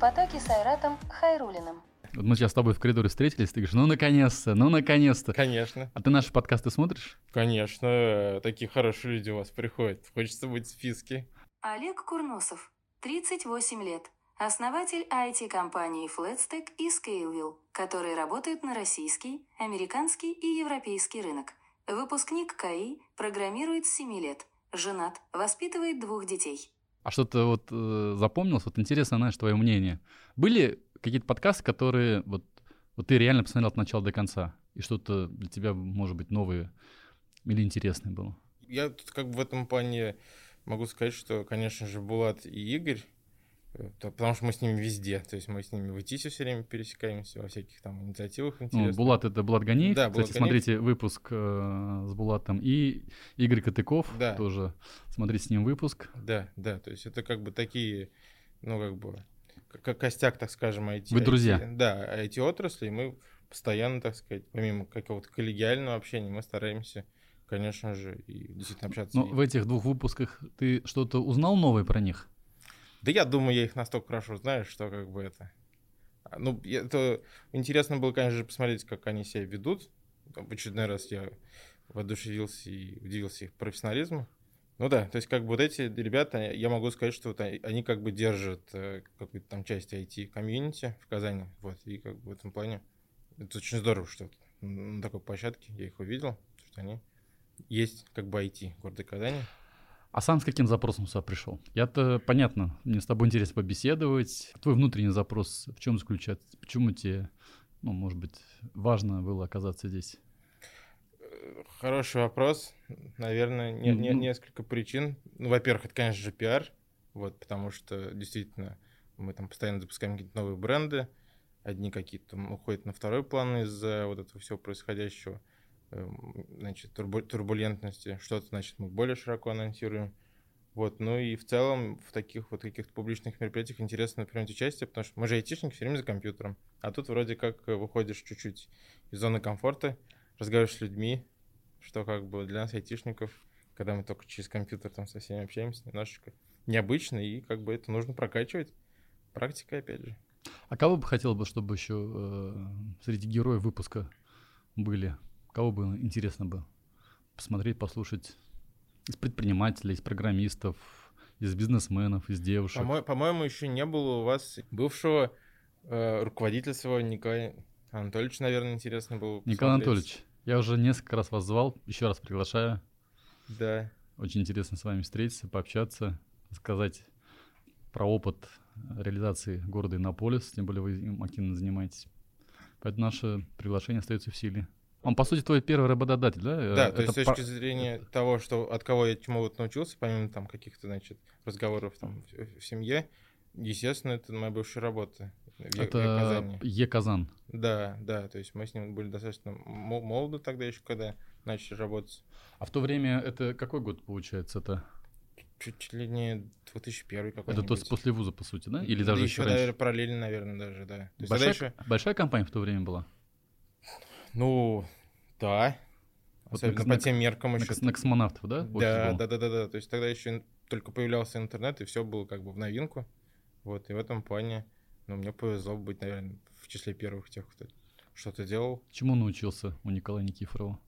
потоке с Айратом Хайрулиным. Вот мы сейчас с тобой в коридоре встретились, ты говоришь, ну наконец-то, ну наконец-то. Конечно. А ты наши подкасты смотришь? Конечно, такие хорошие люди у вас приходят. Хочется быть в списке. Олег Курносов, 38 лет. Основатель IT-компании Flatstack и Scaleville, которые работают на российский, американский и европейский рынок. Выпускник КАИ, программирует с 7 лет. Женат, воспитывает двух детей. А что-то вот э, запомнилось? Вот интересно, знаешь, твое мнение. Были какие-то подкасты, которые вот, вот ты реально посмотрел от начала до конца, и что-то для тебя, может быть, новое или интересное было? Я тут как бы в этом плане могу сказать, что, конечно же, Булат и Игорь, э, потому что мы с ними везде, то есть мы с ними в ИТИСе все время пересекаемся, во всяких там инициативах Ну, интересных. Булат — это Булат Ганиев. Да, Кстати, Ганиев. смотрите выпуск э, с Булатом. И Игорь Катыков Да. тоже. Смотрите с ним выпуск. Да, да, то есть это как бы такие, ну, как бы, как костяк, так скажем, IT. Вы друзья. IT, да, IT-отрасли, и мы постоянно, так сказать, помимо какого-то коллегиального общения, мы стараемся, конечно же, и действительно общаться. Но Ну, в этих двух выпусках ты что-то узнал новое про них? Да я думаю, я их настолько хорошо знаю, что как бы это... А, Ну, это интересно было, конечно же, посмотреть, как они себя ведут. В очередной раз я воодушевился и удивился их профессионализму. Ну да, то есть как бы вот эти ребята, я могу сказать, что вот они, как бы держат э, какую-то там часть IT-комьюнити в Казани. Вот, и как бы в этом плане это очень здорово, что на такой площадке я их увидел, что они есть как бы IT города Казани. А сам с каким запросом сюда пришел? Я-то, понятно, мне с тобой интересно побеседовать. Твой внутренний запрос в чем заключается? Почему тебе, ну, может быть, важно было оказаться здесь? Хороший вопрос. Наверное, не- не- Ну. несколько причин. Ну, во-первых, это, конечно же, пиар. Вот, потому что действительно мы там постоянно запускаем какие-то новые бренды. Одни какие-то уходят на второй план из-за вот этого всего происходящего, значит, турбу- турбулентности. Что-то, значит, мы более широко анонсируем. Вот, ну и в целом в таких вот каких-то публичных мероприятиях интересно принимать участие, потому что мы же айтишники все время за компьютером, а тут вроде как э, выходишь чуть-чуть из зоны комфорта, разговариваешь с людьми, что как бы для нас, айтишников, когда мы только через компьютер там со всеми общаемся, немножечко необычно, и как бы это нужно прокачивать. Практика, опять же. А кого бы хотел бы, чтобы еще э, среди героев выпуска были? Кого бы интересно бы посмотреть, послушать? Из предпринимателей, из программистов, из бизнесменов, из девушек. По-мо- По-моему, еще не было у вас бывшего э, руководителя своего Николая Анатольевича, наверное, интересно было бы Николай посмотреть. Анатольевич, я уже несколько раз вас звал, еще раз приглашаю. Да. Очень интересно с вами встретиться, пообщаться, сказать про опыт реализации города Иннополис, тем более вы им активно занимаетесь. Поэтому наше приглашение остается в силе. Он, по сути, твой первый работодатель, да? Да, то есть с Это точки по- зрения того, что от кого я чему вот научился, помимо там каких-то, значит, разговоров там в, в семье, естественно, это моя бывшая работа в, Е- Это Казани. Е-Казан. Да, да, то есть мы с ним были достаточно мо- молоды тогда еще, когда начали работать. А в то время это какой год получается? Это, Чуть ли не 2001 это какой-нибудь. то есть после вуза, по сути, да? Или Да даже еще, еще раньше? параллельно, наверное, даже, да. То Большая, еще, большая компания в то время была? Ну, да. Вот Особенно на- по тем меркам На, еще. на космонавтов, да? Да, да, да, да, да. То есть тогда еще только появлялся интернет, и все было как бы в новинку. Вот, и в этом плане, ну, мне повезло быть, наверное, в числе первых тех, кто что-то делал. Чему научился у Николая Никифорова?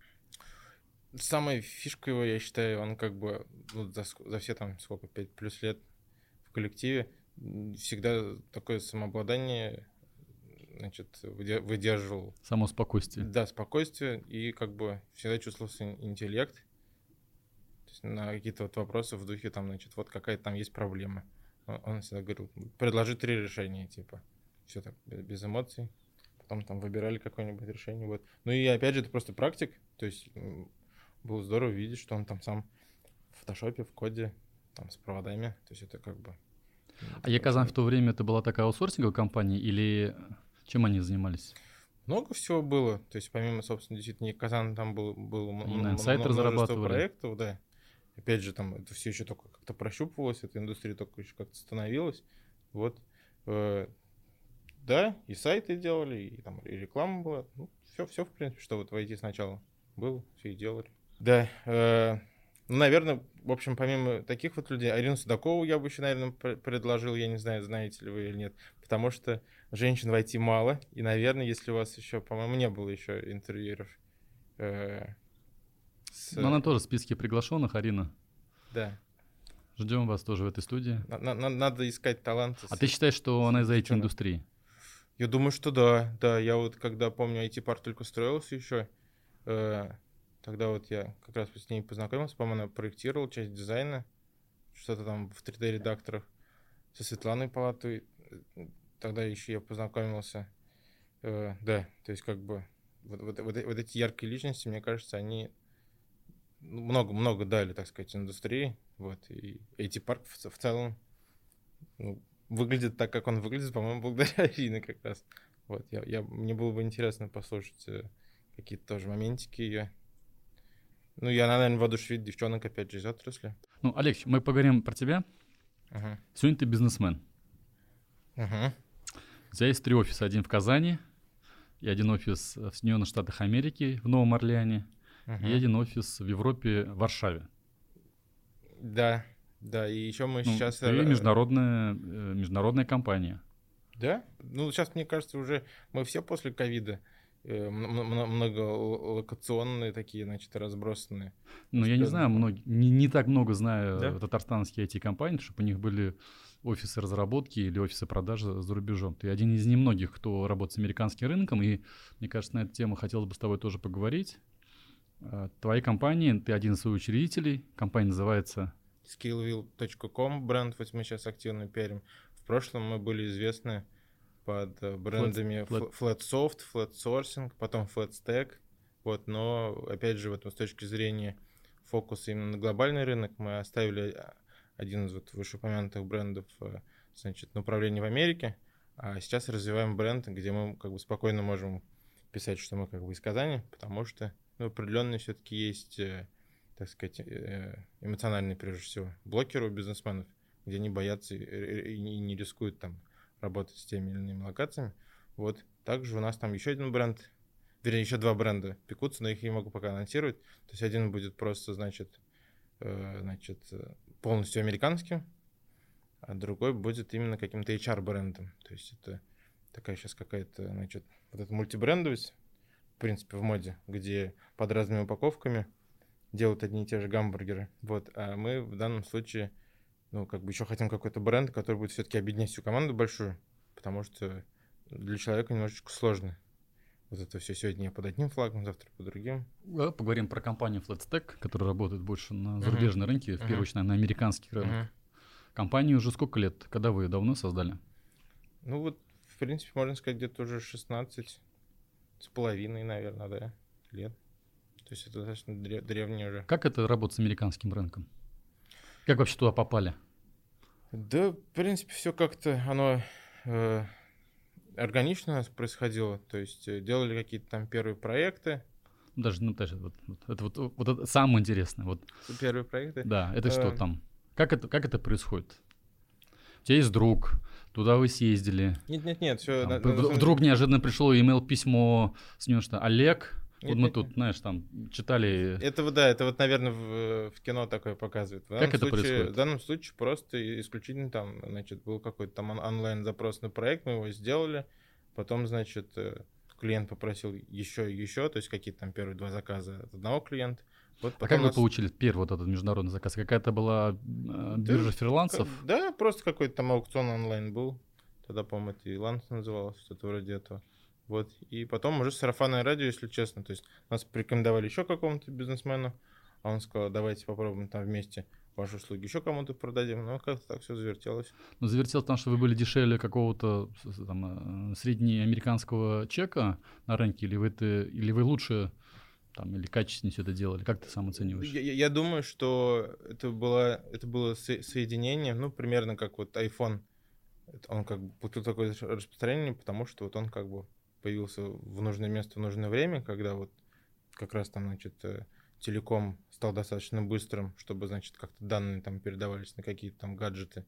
Самая фишка его, я считаю, он как бы ну, за, за все там сколько, 5 плюс лет в коллективе, всегда такое самообладание, значит, выде- выдерживал Само спокойствие. Да, спокойствие и как бы всегда чувствовался ин- интеллект. То есть на какие-то вот вопросы в духе там, значит, вот какая-то там есть проблема. Он, всегда говорил, предложи три решения, типа. Все так, без, эмоций. Потом там выбирали какое-нибудь решение. Вот. Ну и опять же, это просто практик. То есть было здорово видеть, что он там сам в фотошопе, в коде, там с проводами. То есть это как бы... А Е-Казан в то время это была такая аутсорсинговая компания или чем они занимались? Много всего было. То есть, помимо, собственно, действительно, Казан там был, был множество разрабатывали. проектов, да. Опять же, там это все еще только как-то прощупывалось, эта индустрия только еще как-то становилась. Вот. Э, Да, и сайты делали, и там и реклама была. Ну, все, все, в принципе, что вот войти сначала было, все и делали. Да, э, ну, наверное, в общем, помимо таких вот людей, Арину Судакову я бы еще, наверное, пр- предложил, я не знаю, знаете ли вы или нет, потому что женщин в IT мало, и, наверное, если у вас еще, по-моему, не было еще интервьюеров. Э, с... Но она тоже в списке приглашенных, Арина. Да. Ждем вас тоже в этой студии. На, на, надо искать таланты. А ты считаешь, что она из IT-индустрии? Я думаю, что да. Да, я вот когда помню, IT-парк только строился еще, э, тогда вот я как раз с ней познакомился, по-моему, она проектировала часть дизайна, что-то там в 3D-редакторах со Светланой Палатой. Тогда еще я познакомился. Э, да, то есть как бы вот, вот, вот, вот эти яркие личности, мне кажется, они много-много дали, так сказать, индустрии. Вот, и эти парк в, в целом ну, выглядит так, как он выглядит, по-моему, благодаря Арине как раз. Вот, я, я, мне было бы интересно послушать э, какие-то тоже моментики ее. Ну, я, наверное, воодушевить девчонок, опять же, из отрасли. Ну, Олег, мы поговорим про тебя. Uh-huh. Сегодня ты бизнесмен. Uh-huh. У тебя есть три офиса. Один в Казани, и один офис в Соединенных Штатах Америки, в Новом Орлеане, uh-huh. и один офис в Европе, в Варшаве. Да, да, и еще мы ну, сейчас... Ты международная, э, международная компания. Да? Ну, сейчас, мне кажется, уже мы все после ковида э, многолокационные такие, значит, разбросанные. Ну, я не знаю, много, не, не так много знаю да? татарстанские эти компании, чтобы у них были офисы разработки или офисы продажи за рубежом. Ты один из немногих, кто работает с американским рынком, и мне кажется, на эту тему хотелось бы с тобой тоже поговорить. А, твоей компании, ты один из своих учредителей, компания называется... skillville.com бренд, вот мы сейчас активно пиарим. В прошлом мы были известны под э, брендами Flat, Flat. Flatsoft, Flatsourcing, потом FlatStack. Вот, но, опять же, вот с точки зрения фокуса именно на глобальный рынок, мы оставили а, один из вот вышеупомянутых брендов, э, значит, направление в Америке, а сейчас развиваем бренд, где мы как бы спокойно можем писать, что мы как бы из Казани, потому что ну, определенные все-таки есть, э, так сказать, э, эмоциональные, прежде всего, блокеры у бизнесменов, где они боятся и не рискуют там работать с теми или иными локациями. Вот. Также у нас там еще один бренд, вернее, еще два бренда пекутся, но их не могу пока анонсировать. То есть один будет просто, значит, значит, полностью американским, а другой будет именно каким-то HR-брендом. То есть это такая сейчас какая-то, значит, вот эта мультибрендовость, принципе, в моде, где под разными упаковками делают одни и те же гамбургеры. Вот, а мы в данном случае, ну, как бы еще хотим какой-то бренд, который будет все-таки объединять всю команду большую, потому что для человека немножечко сложно. Вот это все сегодня под одним флагом, завтра под другим. Да, поговорим про компанию FlatStack, которая работает больше на зарубежном uh-huh. рынке, в uh-huh. первую очередь на американских рынках. Uh-huh. Компании уже сколько лет? Когда вы давно создали? Ну вот, в принципе, можно сказать, где-то уже 16 с половиной, наверное, да, лет. То есть это достаточно древний уже. Как это работает с американским рынком? Как вообще туда попали? Да, в принципе, все как-то оно э, органично у нас происходило. То есть э, делали какие-то там первые проекты. Даже, ну, даже вот, вот, это вот, вот это самое интересное. Вот. Первые проекты? Да, это что э, там? Как это, как это происходит? У тебя есть друг, туда вы съездили. Нет, нет, нет, все. Там, на, вдруг на... неожиданно пришло имейл письмо с ним, что Олег. Вот мы тут, знаешь, там читали. Это вот да, это вот, наверное, в, в кино такое показывает. В как это случае, происходит? В данном случае просто исключительно там, значит, был какой-то там онлайн запрос на проект, мы его сделали, потом, значит, э, клиент попросил еще и еще, то есть какие-то там первые два заказа от одного клиента. Вот а как нас... вы получили первый вот этот международный заказ? Какая-то была э, биржа да, фрилансов? Да, просто какой-то там аукцион онлайн был. Тогда, по-моему, это Иланс называлось, что-то вроде этого. Вот. И потом уже сарафанное радио, если честно. То есть нас порекомендовали еще какому-то бизнесмену, а он сказал, давайте попробуем там вместе ваши услуги еще кому-то продадим. Ну, как-то так все завертелось. Ну, завертелось там, что вы были дешевле какого-то там, э, среднеамериканского чека на рынке, или вы, это, или вы лучше там, или качественнее все это делали? Как ты сам оцениваешь? Я, я думаю, что это было, это было соединение, ну, примерно как вот iPhone. Он как бы получил такое распространение, потому что вот он как бы появился в нужное место в нужное время, когда вот как раз там, значит, э, телеком стал достаточно быстрым, чтобы, значит, как-то данные там передавались на какие-то там гаджеты,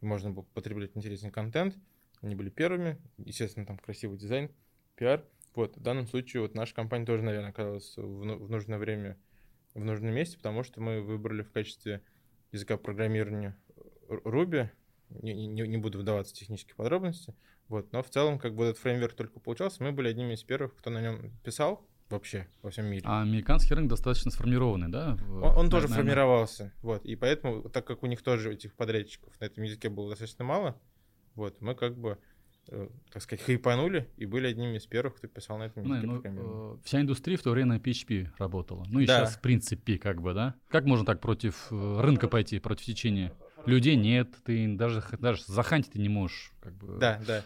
и можно было потреблять интересный контент. Они были первыми, естественно, там красивый дизайн, пиар — вот, в данном случае вот наша компания тоже, наверное, оказалась в, в нужное время в нужном месте, потому что мы выбрали в качестве языка программирования Ruby, не, не, не буду вдаваться в технические подробности. Вот, но в целом, как бы этот фреймворк только получался, мы были одними из первых, кто на нем писал вообще во всем мире. А американский рынок достаточно сформированный, да? Он, он тоже наверное... формировался, вот, и поэтому, так как у них тоже этих подрядчиков на этом языке было достаточно мало, вот, мы как бы Э, так сказать, хайпанули и были одними из первых, кто писал на этом языке ну, ну, Вся индустрия в то время на PHP работала. Ну и да. сейчас, в принципе, как бы, да? Как можно так против э, рынка пойти, против течения? Людей нет, ты даже, даже захантить ты не можешь. Как бы. Да, да.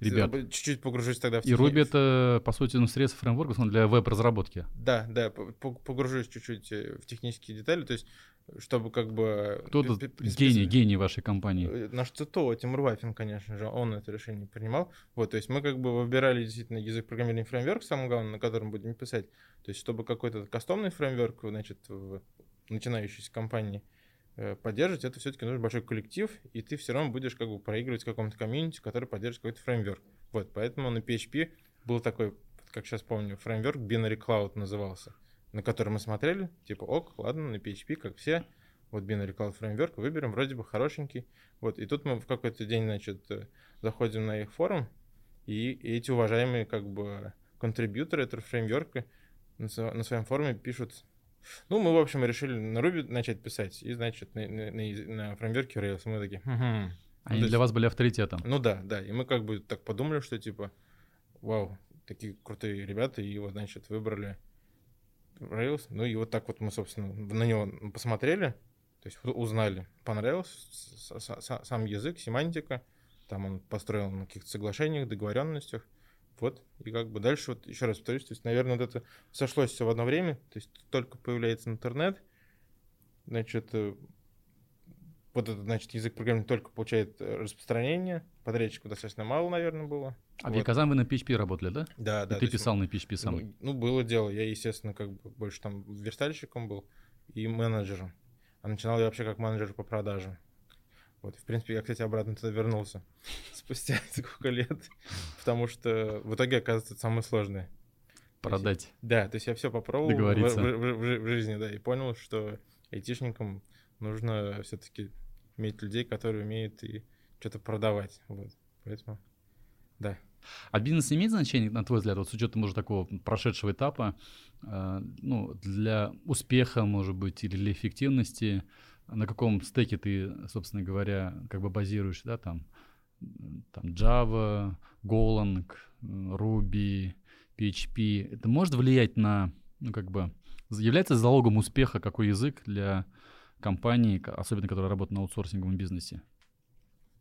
Ребят. Чуть-чуть погружусь тогда в И Ruby это, по сути, ну, средство фреймворка для веб-разработки. Да, да, погружусь чуть-чуть э, в технические детали. То есть чтобы как бы... Кто тут гений, гений вашей компании? Э, наш ЦТО, Тимур Вафин, конечно же, он это решение принимал. Вот, то есть мы как бы выбирали действительно язык программирования фреймворк, самое главное, на котором будем писать. То есть чтобы какой-то кастомный фреймворк, значит, в начинающейся компании э, поддерживать, это все-таки нужен большой коллектив, и ты все равно будешь как бы проигрывать какому-то комьюнити, который поддерживает какой-то фреймворк. Вот, поэтому на PHP был такой, как сейчас помню, фреймворк Binary Cloud назывался на который мы смотрели, типа, ок, ладно, на PHP, как все, вот Binary Cloud Framework, выберем, вроде бы хорошенький. Вот, и тут мы в какой-то день, значит, э, заходим на их форум, и, и эти уважаемые, как бы, контрибьюторы этого фреймворка на, на своем форуме пишут, ну, мы, в общем, решили на Ruby начать писать, и, значит, на, на, на, фреймворке Rails мы такие, хм, Они ну, для вас были авторитетом. Ну да, да, и мы как бы так подумали, что, типа, вау, такие крутые ребята, и его, значит, выбрали Rails. Ну и вот так вот мы, собственно, на него посмотрели, то есть узнали, понравился сам язык, семантика, там он построил на каких-то соглашениях, договоренностях, вот, и как бы дальше, вот еще раз повторюсь, то есть, наверное, вот это сошлось все в одно время, то есть только появляется интернет, значит, э, вот этот, значит, язык программирования только получает э, распространение, подрядчиков достаточно мало, наверное, было. А вот. в Яказан вы на PHP работали, да? Да, да. И ты писал на PHP сам? Ну, ну, было дело. Я, естественно, как бы больше там верстальщиком был и менеджером. А начинал я вообще как менеджер по продажам. Вот, в принципе, я, кстати, обратно туда вернулся спустя сколько лет, потому что в итоге, оказывается, это самое сложное. Продать. Есть, да, то есть я все попробовал в, в, в, в, жизни, да, и понял, что айтишникам нужно все-таки иметь людей, которые умеют и что-то продавать. Вот. Поэтому, да. А бизнес имеет значение, на твой взгляд, вот с учетом уже такого прошедшего этапа, э, ну, для успеха, может быть, или для эффективности, на каком стеке ты, собственно говоря, как бы базируешь, да, там, там Java, Golang, Ruby, PHP, это может влиять на, ну, как бы, является залогом успеха какой язык для компании, особенно которые работают на аутсорсинговом бизнесе?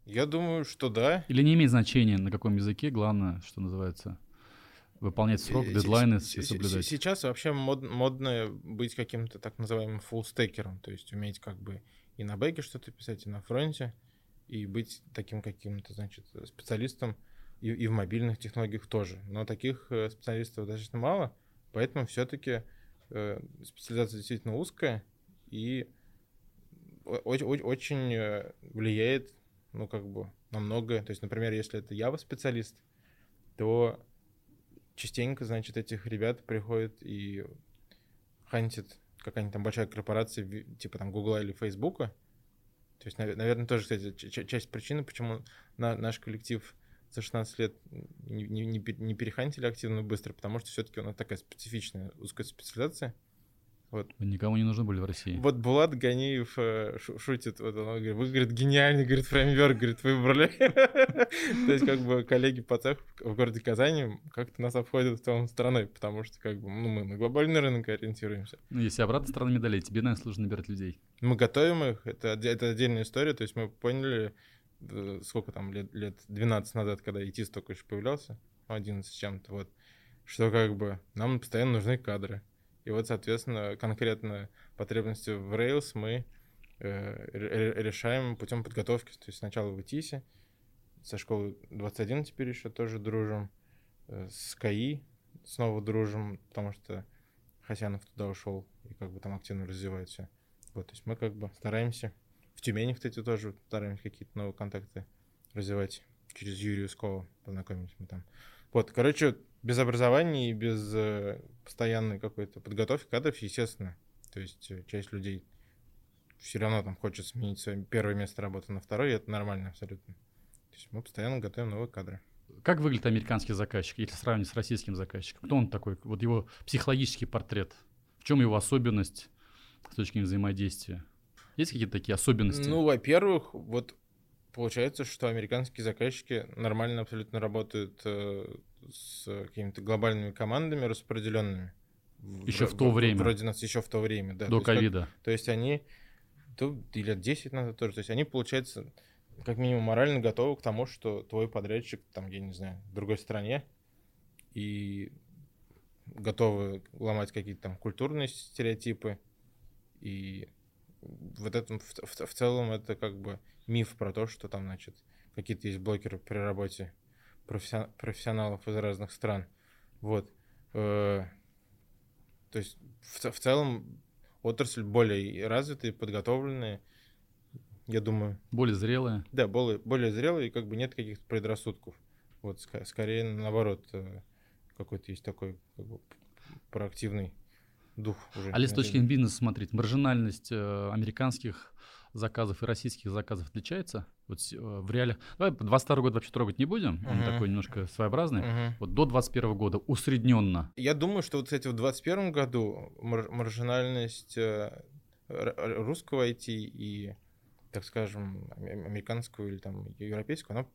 Я думаю, что да. Или не имеет значения, на каком языке, главное, что называется, выполнять срок, дедлайны соблюдать. Сейчас вообще мод, модно быть каким-то так называемым фуллстекером, то есть уметь как бы и на бэке что-то писать, и на фронте, и быть таким каким-то, значит, специалистом и, и в мобильных технологиях тоже. Но таких э, специалистов достаточно мало, поэтому все-таки э, специализация действительно узкая и очень, очень э, влияет ну, как бы, на многое. То есть, например, если это Java-специалист, то частенько, значит, этих ребят приходят и хантит какая-нибудь там большая корпорация, типа там Google или Facebook. То есть, наверное, тоже, кстати, часть причины, почему на, наш коллектив за 16 лет не, не, не перехантили активно быстро, потому что все-таки у нас такая специфичная узкая специализация. Вот. Никому не нужны были в России. Вот Булат Ганиев э, шутит, вот он говорит, вы, говорит, гениальный, говорит, фреймворк, говорит, выбрали. То есть, как бы, коллеги по цеху в городе Казани как-то нас обходят в том стороной, потому что, как бы, ну, мы на глобальный рынок ориентируемся. Ну, если обратная сторона медали, тебе, наверное, сложно набирать людей. Мы готовим их, это, это отдельная история, то есть мы поняли, э, сколько там, лет, лет 12 назад, когда ИТИС только еще появлялся, 11 с чем-то, вот, что, как бы, нам постоянно нужны кадры и вот, соответственно, конкретно потребности в Rails мы э, решаем путем подготовки. То есть сначала в ИТИСе, со школы 21 теперь еще тоже дружим, э, с КАИ снова дружим, потому что Хасянов туда ушел и как бы там активно развивает все. Вот, то есть мы как бы стараемся. В Тюмени, кстати, тоже стараемся какие-то новые контакты развивать. Через Юрию Скова познакомились мы там. Вот, короче, без образования и без э, постоянной какой-то подготовки кадров, естественно. То есть э, часть людей все равно там хочет сменить свое первое место работы на второе, и это нормально абсолютно. То есть мы постоянно готовим новые кадры. Как выглядит американский заказчик, если сравнить с российским заказчиком? Кто он такой? Вот его психологический портрет. В чем его особенность с точки зрения взаимодействия? Есть какие-то такие особенности? Ну, во-первых, вот получается, что американские заказчики нормально абсолютно работают э, с какими-то глобальными командами распределенными. Еще в, в то время. Вроде нас еще в то время, да. До ковида. То, то есть они, то, и лет 10 назад тоже, то есть они, получается, как минимум морально готовы к тому, что твой подрядчик, там, я не знаю, в другой стране, и готовы ломать какие-то там культурные стереотипы, и вот этом в, в, в целом это как бы миф про то, что там, значит, какие-то есть блокеры при работе профессионалов из разных стран. Вот. Э, то есть в, в целом отрасль более развитая, подготовленная, я думаю. Более зрелая. Да, более, более зрелая, и как бы нет каких-то предрассудков. Вот, ск- скорее наоборот, э, какой-то есть такой как бы, проактивный дух уже. А с точки бизнеса смотреть, маржинальность э, американских заказов и российских заказов отличается? Вот э, в реале... Давай 22 год вообще трогать не будем, uh-huh. он такой немножко своеобразный. Uh-huh. Вот до 21 года усредненно. Я думаю, что вот, кстати, в 21 году мар- маржинальность э, русского IT и, так скажем, американского или там европейского, она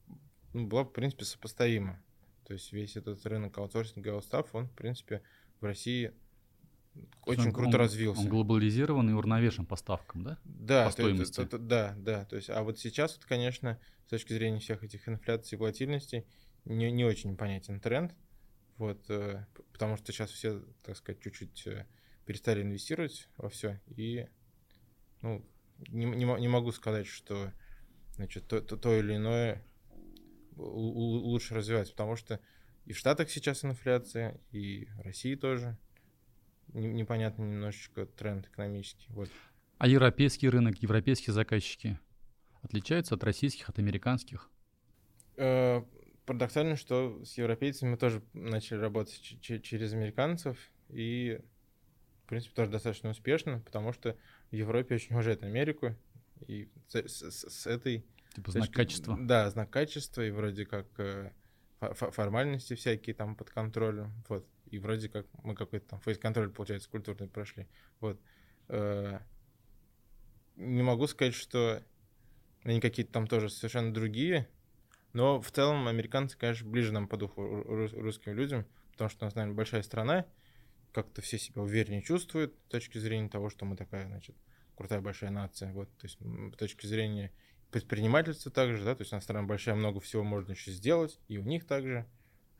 ну, была, в принципе, сопоставима. То есть весь этот рынок аутсорсинга и аутстаф, он, в принципе, в России очень он, круто он, развился. Он глобализирован и уравновешен по ставкам, да? Да, по стоимости. Это, это, да, да. То есть, а вот сейчас, вот, конечно, с точки зрения всех этих инфляций и волатильностей, не, не очень понятен тренд. Вот, э, потому что сейчас все, так сказать, чуть-чуть э, перестали инвестировать во все. И, ну, не, не, не могу сказать, что значит, то, то, то или иное лучше развивается, потому что и в Штатах сейчас инфляция, и в России тоже непонятный немножечко тренд экономический. Вот. А европейский рынок, европейские заказчики отличаются от российских, от американских? Э, парадоксально, что с европейцами мы тоже начали работать через американцев, и, в принципе, тоже достаточно успешно, потому что в Европе очень уважают Америку, и с, с, с этой... Типа знак точки, качества? Да, знак качества, и вроде как э, формальности всякие там под контролем, вот и вроде как мы какой-то там фейс-контроль, получается, культурный прошли. Вот. Э, не могу сказать, что они какие-то там тоже совершенно другие, но в целом американцы, конечно, ближе нам по духу русским людям, потому что у нас, наверное, большая страна, как-то все себя увереннее чувствуют с точки зрения того, что мы такая, значит, крутая большая нация. Вот, то есть с точки зрения предпринимательства также, да, то есть у нас страна большая, много всего можно еще сделать, и у них также.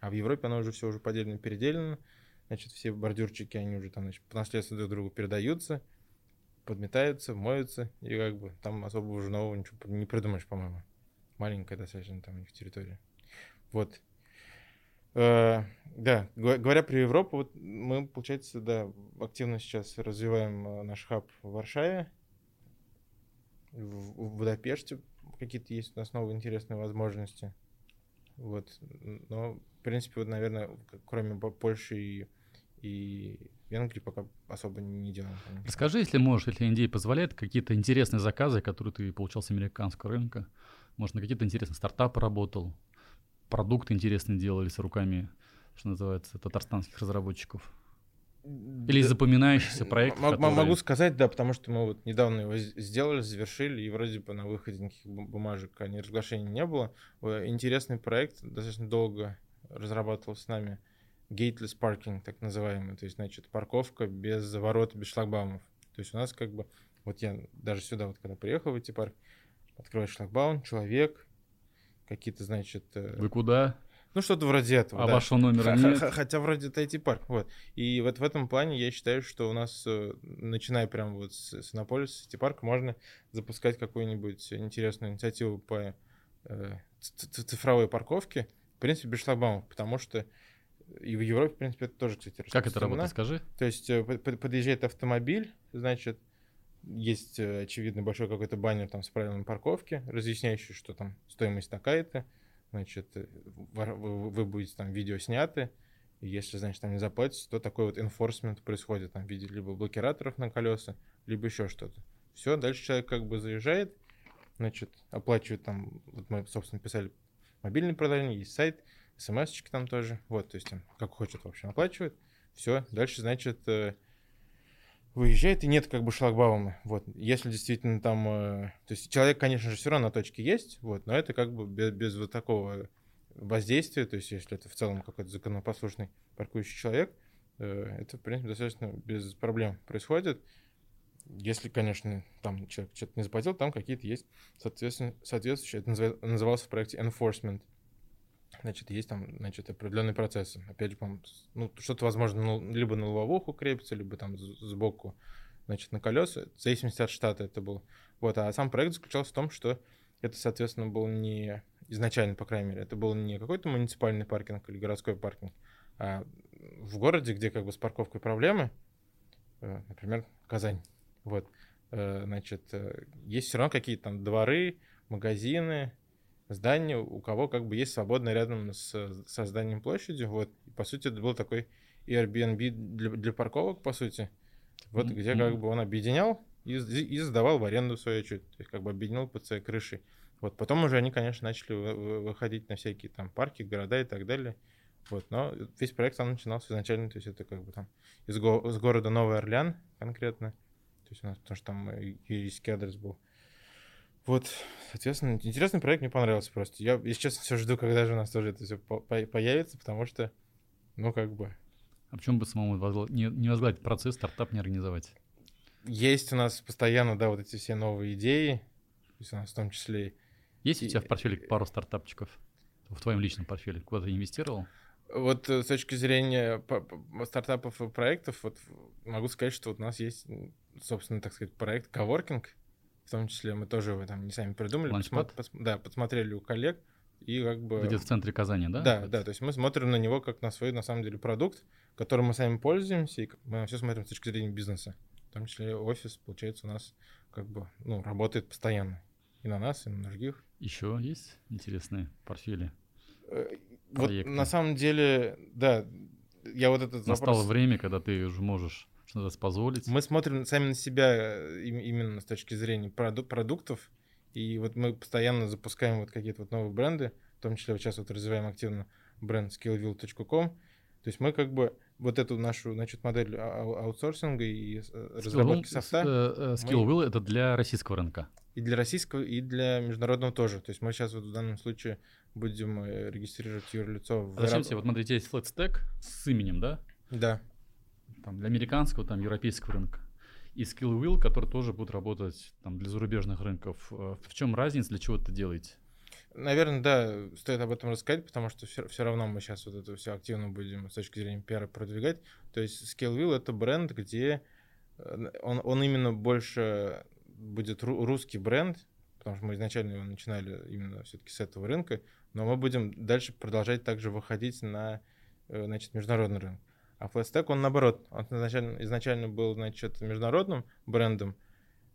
А в Европе оно уже все уже поделено, переделено. Значит, все бордюрчики, они уже там, значит, по наследству друг другу передаются, подметаются, моются, и как бы там особо уже нового ничего не придумаешь, по-моему. Маленькая достаточно там у них территория. Вот. Э, да, говоря про Европу, вот мы, получается, да, активно сейчас развиваем э, наш хаб в Варшаве, в Будапеште какие-то есть у нас новые интересные возможности. Вот. Но в принципе, вот, наверное, кроме Польши и, и Венгрии пока особо не делаем. Расскажи, если можешь, если Индия позволяет, какие-то интересные заказы, которые ты получал с американского рынка. Может, на какие-то интересные стартапы работал, продукты интересные делали с руками, что называется, татарстанских разработчиков. Или да, запоминающийся проект. М- который... Могу сказать, да, потому что мы вот недавно его сделали, завершили, и вроде бы на выходе никаких бумажек о неразглашении не было. Интересный проект, достаточно долго разрабатывал с нами gateless parking, так называемый, то есть, значит, парковка без ворот, без шлагбаумов. То есть у нас как бы, вот я даже сюда вот когда приехал в эти парк, открываешь шлагбаум, человек, какие-то, значит... Э, Вы куда? Ну, что-то вроде этого. А да. вашего номера нет? Хотя вроде это IT-парк, вот. И вот в этом плане я считаю, что у нас, э, начиная прямо вот с, с Иннополиса, IT-парка, можно запускать какую-нибудь интересную инициативу по э, цифровой парковке, в принципе, без шлагбаумов, потому что и в Европе, в принципе, это тоже, кстати, Как это работает, скажи? То есть э, подъезжает автомобиль, значит, есть, э, очевидно, большой какой-то баннер там с правилами парковки, разъясняющий, что там стоимость такая-то, значит, э, вы, будете там видео сняты, и если, значит, там не заплатите, то такой вот enforcement происходит там в виде либо блокираторов на колеса, либо еще что-то. Все, дальше человек как бы заезжает, значит, оплачивает там, вот мы, собственно, писали мобильное приложение, есть сайт, смс-очки там тоже, вот, то есть там, как хочет, в общем, оплачивает, все, дальше, значит, э, выезжает, и нет как бы шлагбаума, вот, если действительно там, э, то есть человек, конечно же, все равно на точке есть, вот, но это как бы без, без вот такого воздействия, то есть если это в целом какой-то законопослушный паркующий человек, э, это, в принципе, достаточно без проблем происходит, если, конечно, там человек что-то не заплатил, там какие-то есть соответственно, соответствующие, это назывался в проекте enforcement, значит, есть там, значит, определенные процессы. Опять же, ну, что-то, возможно, ну, либо на лобовуху крепится, либо там сбоку, значит, на колеса, в зависимости от штата это было. Вот, а сам проект заключался в том, что это, соответственно, был не изначально, по крайней мере, это был не какой-то муниципальный паркинг или городской паркинг, а в городе, где как бы с парковкой проблемы, э, например, Казань, вот, э, значит, э, есть все равно какие-то там дворы, магазины, здание, у кого как бы есть свободно рядом с, со зданием площадью. Вот, и, по сути, это был такой Airbnb для, для парковок, по сути. Вот mm-hmm. где как бы он объединял и, и сдавал в аренду свою очередь. То есть как бы объединил под своей крышей. Вот потом уже они, конечно, начали выходить на всякие там парки, города и так далее. Вот, но весь проект там начинался изначально, то есть это как бы там из, го- из города Новый Орлеан конкретно. То есть у нас, потому что там юридический адрес был. Вот, соответственно, интересный проект, мне понравился просто. Я, если честно, все жду, когда же у нас тоже это все по появится, потому что, ну, как бы... А почему бы самому возгла... не, не возглавить процесс, стартап не организовать? Есть у нас постоянно, да, вот эти все новые идеи, то есть у нас в том числе... Есть у тебя в портфеле пару стартапчиков? В твоем личном портфеле? Куда ты инвестировал? Вот э, с точки зрения стартапов и проектов, вот могу сказать, что вот у нас есть, собственно, так сказать, проект Coworking, в том числе мы тоже его там не сами придумали, посмо- пос- да, подсмотрели у коллег, и как бы... Где-то в центре Казани, да? Да, да, то есть мы смотрим на него как на свой, на самом деле, продукт, которым мы сами пользуемся, и мы на все смотрим с точки зрения бизнеса. В том числе офис, получается, у нас как бы, ну, работает постоянно. И на нас, и на других. Еще есть интересные портфели? Э, вот на самом деле, да, я вот этот Настало вопрос... время, когда ты уже можешь что-то позволить. Мы смотрим сами на себя э, именно с точки зрения проду- продуктов, и вот мы постоянно запускаем вот какие-то вот новые бренды, в том числе вот сейчас вот развиваем активно бренд skillville.com. То есть мы как бы вот эту нашу, значит, модель а, а, аутсорсинга и э, разработки софта. Skillville мы... это для российского рынка. И для российского, и для международного тоже. То есть мы сейчас вот в данном случае будем э, регистрировать юрлицо. В... Подождите, вот смотрите, есть FlatStack с именем, да? Да там, для американского, там, европейского рынка. И Skillwheel, который тоже будет работать там, для зарубежных рынков. Э, в чем разница, для чего это делаете? Наверное, да, стоит об этом рассказать, потому что все, все равно мы сейчас вот это все активно будем с точки зрения пиара продвигать. То есть Skillwheel — это бренд, где э, он, он именно больше будет русский бренд, потому что мы изначально его начинали именно все-таки с этого рынка, но мы будем дальше продолжать также выходить на э, значит, международный рынок. А FlashStack, он наоборот, он изначально, изначально был, значит, международным брендом,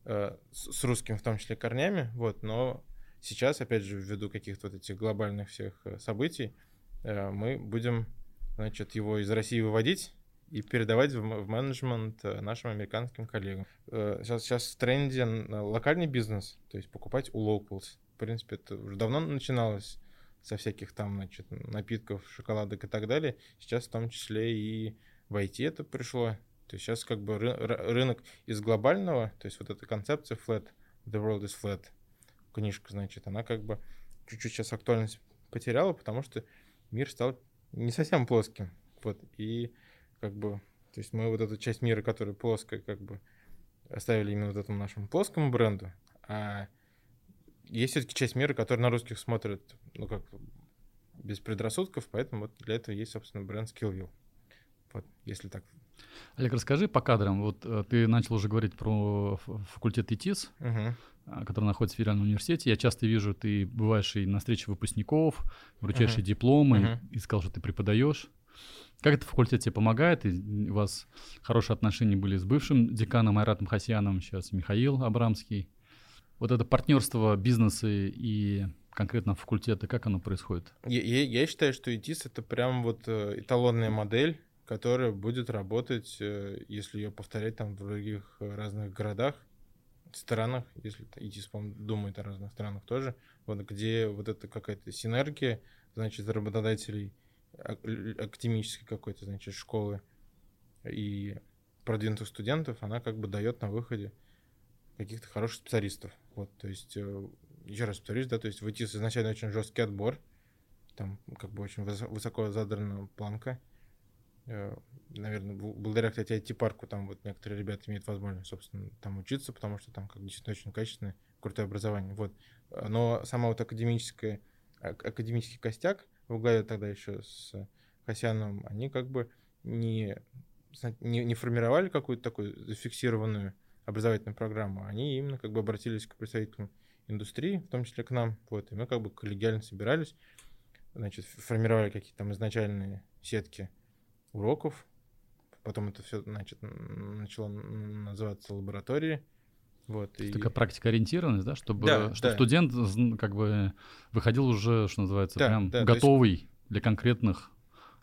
э, с, с русским в том числе корнями, вот, но сейчас, опять же, ввиду каких-то вот этих глобальных всех э, событий, э, мы будем, значит, его из России выводить и передавать в, в менеджмент э, нашим американским коллегам. Э, сейчас, сейчас в тренде локальный бизнес, то есть покупать у locals. В принципе, это уже давно начиналось со всяких там, значит, напитков, шоколадок и так далее. Сейчас в том числе и в IT это пришло. То есть сейчас как бы рынок из глобального, то есть вот эта концепция flat, the world is flat, книжка, значит, она как бы чуть-чуть сейчас актуальность потеряла, потому что мир стал не совсем плоским. Вот, и как бы, то есть мы вот эту часть мира, которая плоская, как бы оставили именно вот этому нашему плоскому бренду, а есть все-таки часть мира, которая на русских смотрит, ну, как без предрассудков, поэтому вот для этого есть, собственно, бренд Skillview. Вот, если так. Олег, расскажи по кадрам. Вот э, ты начал уже говорить про факультет ИТИС, угу. который находится в Федеральном университете. Я часто вижу, ты бываешь и на встрече выпускников, вручаешь угу. дипломы, угу. и сказал, что ты преподаешь. Как это факультет тебе помогает? И у вас хорошие отношения были с бывшим деканом Айратом Хасьяном, сейчас Михаил Абрамский. Вот это партнерство бизнеса и конкретно факультета, как оно происходит? Я, я, считаю, что ИТИС это прям вот э, эталонная модель, которая будет работать, э, если ее повторять там в других разных городах. странах, если идти, думает о разных странах тоже, вот где вот это какая-то синергия, значит, работодателей академической какой-то, значит, школы и продвинутых студентов, она как бы дает на выходе каких-то хороших специалистов. Вот, то есть, э, еще раз повторюсь, да, то есть в ИТИС изначально очень жесткий отбор, там как бы очень высоко задрана планка. Э, Наверное, благодаря, кстати, IT-парку там вот некоторые ребята имеют возможность, собственно, там учиться, потому что там как действительно очень качественное, крутое образование. Вот. Но сама вот академическая, академический костяк в главе тогда еще с Хасяном, они как бы не, не, не формировали какую-то такую зафиксированную образовательную программу, они именно как бы обратились к представителям индустрии, в том числе к нам, вот, и мы как бы коллегиально собирались, значит, формировали какие-то там изначальные сетки уроков, потом это все, значит, начало называться лабораторией, вот, и... Такая практика ориентированность, да, чтобы, да, чтобы да. студент как бы выходил уже, что называется, да, прям да, готовый есть... для конкретных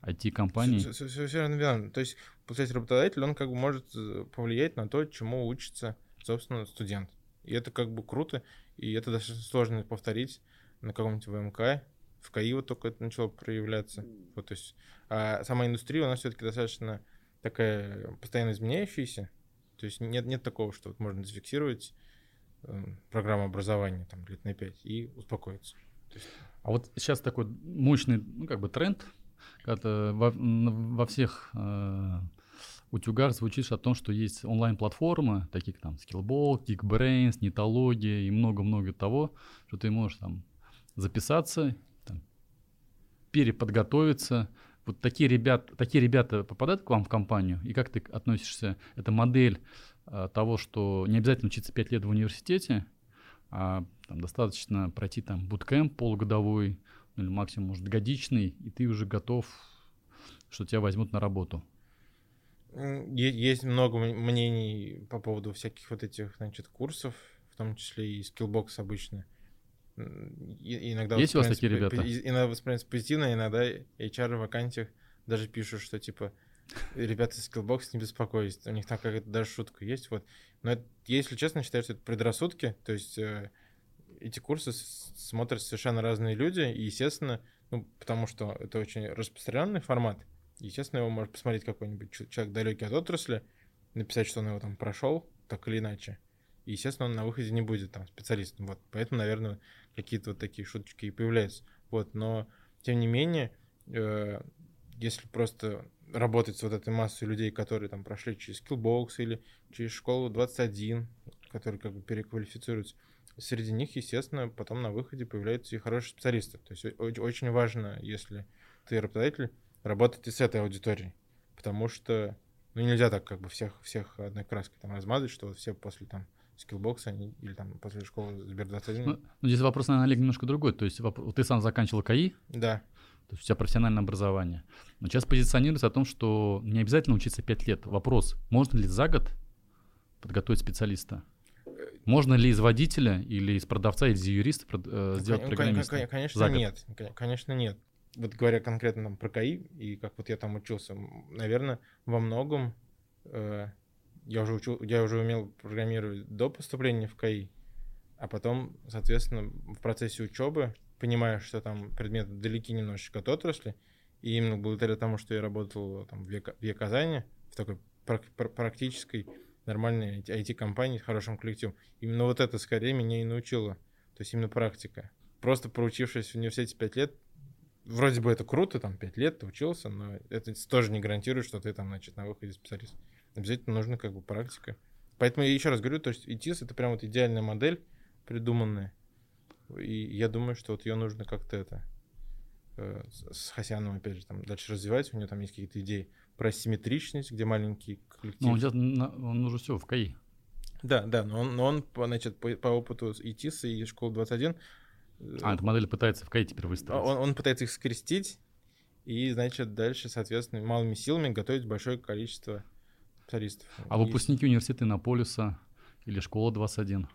IT-компаний. Все верно. То есть, получается, работодатель, он как бы может э, повлиять на то, чему учится, собственно, студент. И это как бы круто, и это достаточно сложно повторить на каком-нибудь ВМК. В КАИ вот только это начало проявляться. Вот, то есть, а сама индустрия, у нас все-таки достаточно такая постоянно изменяющаяся. То есть нет, нет такого, что вот можно зафиксировать э, программу образования там лет на 5 и успокоиться. Есть... А вот сейчас такой мощный, ну, как бы тренд, когда во, во всех э, утюгах звучит о том, что есть онлайн-платформы, такие как там Skillbox, Geekbrains, Нетология и много-много того, что ты можешь там записаться, там, переподготовиться, вот такие, ребят, такие ребята попадают к вам в компанию, и как ты относишься? Это модель а, того, что не обязательно учиться 5 лет в университете, а там, достаточно пройти там буткемп полугодовой, или максимум, может, годичный, и ты уже готов, что тебя возьмут на работу. Есть много мнений по поводу всяких вот этих, значит, курсов, в том числе и Skillbox обычно. И, иногда Есть у вас такие ребята? Иногда воспринимается позитивно, иногда HR в вакансиях даже пишут, что типа ребята с Skillbox не беспокойтесь, у них там какая-то даже шутка есть, вот. Но это, если честно, считаю, что это предрассудки, то есть э, эти курсы смотрят совершенно разные люди, и, естественно, ну, потому что это очень распространенный формат, естественно, его может посмотреть какой-нибудь человек далекий от отрасли, написать, что он его там прошел, так или иначе. И, естественно, он на выходе не будет там специалистом. Вот. Поэтому, наверное, какие-то вот такие шуточки и появляются. Вот. Но, тем не менее, э, если просто работать с вот этой массой людей, которые там прошли через Skillbox или через школу 21, которые как бы переквалифицируются, среди них, естественно, потом на выходе появляются и хорошие специалисты. То есть очень важно, если ты работодатель, работать и с этой аудиторией. Потому что ну, нельзя так как бы всех, всех одной краской там размазать, что вот все после там Skillbox они, или там после школы Сбер-21. Ну, ну, здесь вопрос, наверное, Олег, немножко другой. То есть вопрос, ты сам заканчивал КАИ? Да. То есть у тебя профессиональное образование. Но сейчас позиционируется о том, что не обязательно учиться 5 лет. Вопрос, можно ли за год подготовить специалиста? Можно ли из водителя или из продавца, или из юриста э, сделать ну, программиста? Конечно, нет. Конечно, нет. Вот говоря конкретно там, про КАИ, и как вот я там учился, наверное, во многом э, я уже учил, я уже умел программировать до поступления в КАИ, а потом, соответственно, в процессе учебы, понимая, что там предметы далеки немножечко от отрасли, и именно благодаря тому, что я работал там в Е-Казани, в такой практической нормальной IT-компании с хорошим коллективом, именно вот это скорее меня и научило. То есть именно практика. Просто проучившись в университете 5 лет, вроде бы это круто, там 5 лет ты учился, но это тоже не гарантирует, что ты там, значит, на выходе специалист обязательно нужна как бы практика. Поэтому я еще раз говорю, то есть ИТИС это прям вот идеальная модель придуманная. И я думаю, что вот ее нужно как-то это э, с Хасяном, опять же, там дальше развивать. У него там есть какие-то идеи про симметричность, где маленький коллектив. Ну, он, сейчас, он уже все в КАИ. Да, да, но он, но он значит, по, по опыту ИТИС и школы 21... Э, а, эта модель пытается в КАИ теперь выставить. Он, он пытается их скрестить и, значит, дальше, соответственно, малыми силами готовить большое количество специалистов. А выпускники университета Иннополиса или школа 21?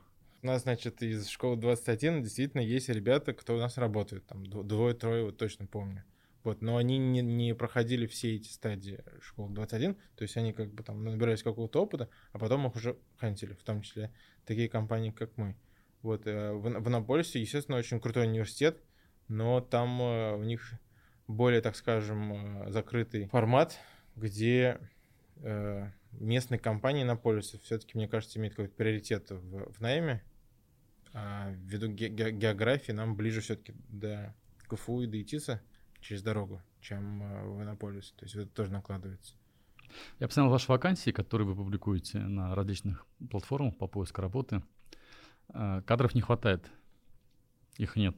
У нас, значит, из школы 21 действительно есть ребята, кто у нас работает. Там двое-трое, вот точно помню. Вот, но они не, не проходили все эти стадии школы 21, то есть они как бы там набирались какого-то опыта, а потом их уже хантили, в том числе такие компании, как мы. Вот, э, в, в Иннополисе, естественно, очень крутой университет, но там э, у них более, так скажем, э, закрытый формат, где местные компании на полюсе все-таки, мне кажется, имеют какой-то приоритет в, в найме. А ввиду ге- ге- географии нам ближе все-таки до КФУ и до ИТИСа через дорогу, чем э, в Иннополис. То есть это тоже накладывается. Я посмотрел ваши вакансии, которые вы публикуете на различных платформах по поиску работы. Э, кадров не хватает. Их нет.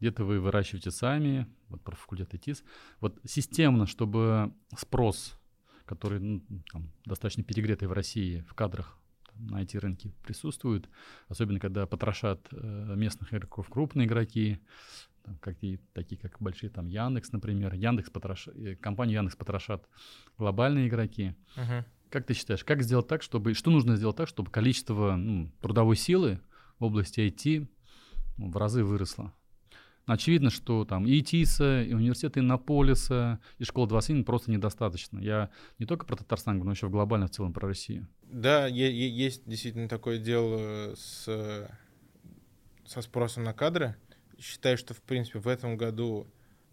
Где-то вы выращиваете сами, вот про факультет ИТИС. Вот системно, чтобы спрос, который ну, там, достаточно перегретый в России в кадрах на IT-рынке присутствует, особенно когда потрошат э, местных игроков крупные игроки, там, какие, такие как большие там Яндекс, например. Яндекс потрош... Э, компанию Яндекс потрошат глобальные игроки. Угу. Как ты считаешь, как сделать так, чтобы... Что нужно сделать так, чтобы количество ну, трудовой силы в области IT ну, в разы выросло? Очевидно, что там и ИТИСа, и университеты Иннополиса, и школа 21 просто недостаточно. Я не только про Татарстан говорю, но еще глобально в целом про Россию. Да, есть действительно такое дело с, со спросом на кадры. Считаю, что, в принципе, в этом году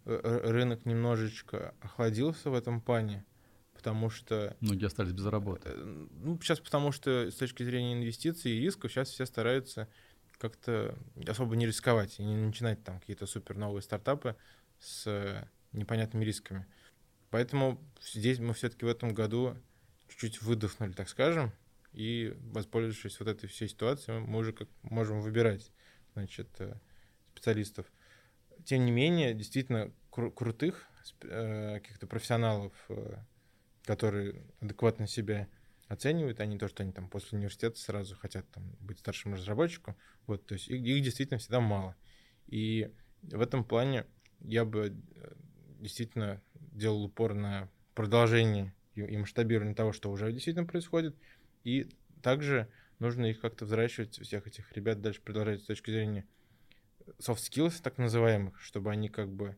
э, рынок немножечко охладился в этом плане, потому что... Многие остались без работы. Э, ну, сейчас потому что с точки зрения инвестиций и рисков сейчас все стараются как-то особо не рисковать и не начинать там какие-то супер новые стартапы с непонятными рисками. Поэтому здесь мы все-таки в этом году чуть-чуть выдохнули, так скажем, и воспользовавшись вот этой всей ситуацией, мы уже как можем выбирать, значит, э, специалистов. Тем не менее, действительно кру- крутых э, каких-то профессионалов, э, которые адекватно себя оценивают, а не то, что они там после университета сразу хотят там, быть старшим разработчиком. Вот, то есть их, их действительно всегда мало. И в этом плане я бы э, действительно делал упор на продолжение и, масштабирование того, что уже действительно происходит. И также нужно их как-то взращивать, всех этих ребят дальше продолжать с точки зрения soft skills, так называемых, чтобы они как бы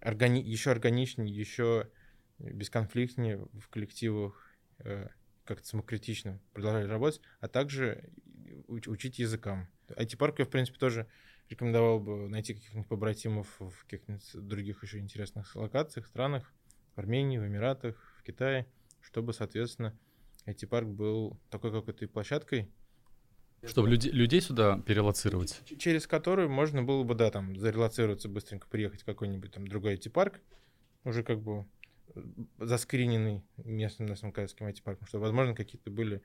органи- еще органичнее, еще бесконфликтнее в коллективах э, как-то самокритично продолжали работать, а также уч- учить языкам. IT-парк я, в принципе, тоже рекомендовал бы найти каких-нибудь побратимов в каких-нибудь других еще интересных локациях, странах, в Армении, в Эмиратах, в Китае, чтобы, соответственно, IT-парк был такой какой-то площадкой, чтобы люди, людей сюда перелоцировать? Через которую можно было бы, да, там, зарелоцироваться, быстренько приехать в какой-нибудь там другой IT-парк, уже как бы заскриненный местным казахским IT-парком, что, возможно, какие-то были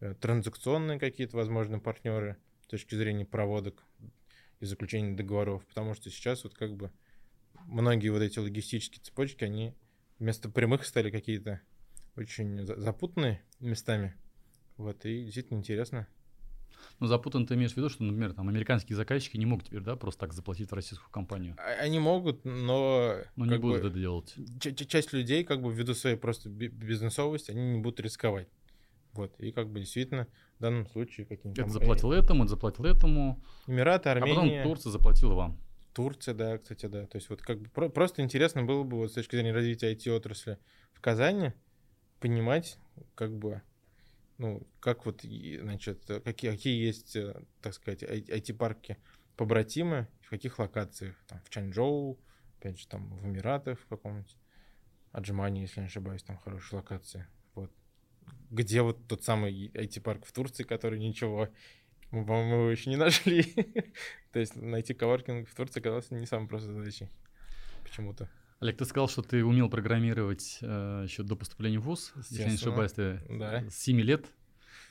э, транзакционные какие-то, возможно, партнеры с точки зрения проводок и заключения договоров, потому что сейчас вот как бы многие вот эти логистические цепочки, они вместо прямых стали какие-то очень запутанные местами. Вот, и действительно интересно. Ну, запутан ты имеешь в виду, что, например, там американские заказчики не могут теперь, да, просто так заплатить в российскую компанию? А, они могут, но... Но не будут бы, это делать. Часть людей, как бы, ввиду своей просто бизнесовости, они не будут рисковать. Вот, и как бы действительно в данном случае какие-нибудь... Это заплатил этому, это заплатил этому. Эмираты, Армения. А потом Турция заплатила вам. Турция, да, кстати, да. То есть вот как бы про- просто интересно было бы вот с точки зрения развития IT-отрасли в Казани понимать, как бы, ну, как вот, значит, какие, какие есть, э, так сказать, IT-парки побратимы, в каких локациях, там, в Чанчжоу, опять же, там, в Эмиратах в каком-нибудь, Аджимане, если не ошибаюсь, там хорошая локация, вот. Где вот тот самый IT-парк в Турции, который ничего, мы, по-моему, его еще не нашли. То есть найти коворкинг в Турции оказалось не самой простой задачей почему-то. Олег, ты сказал, что ты умел программировать э, еще до поступления в ВУЗ. Если не ошибаюсь, ты да. с 7 лет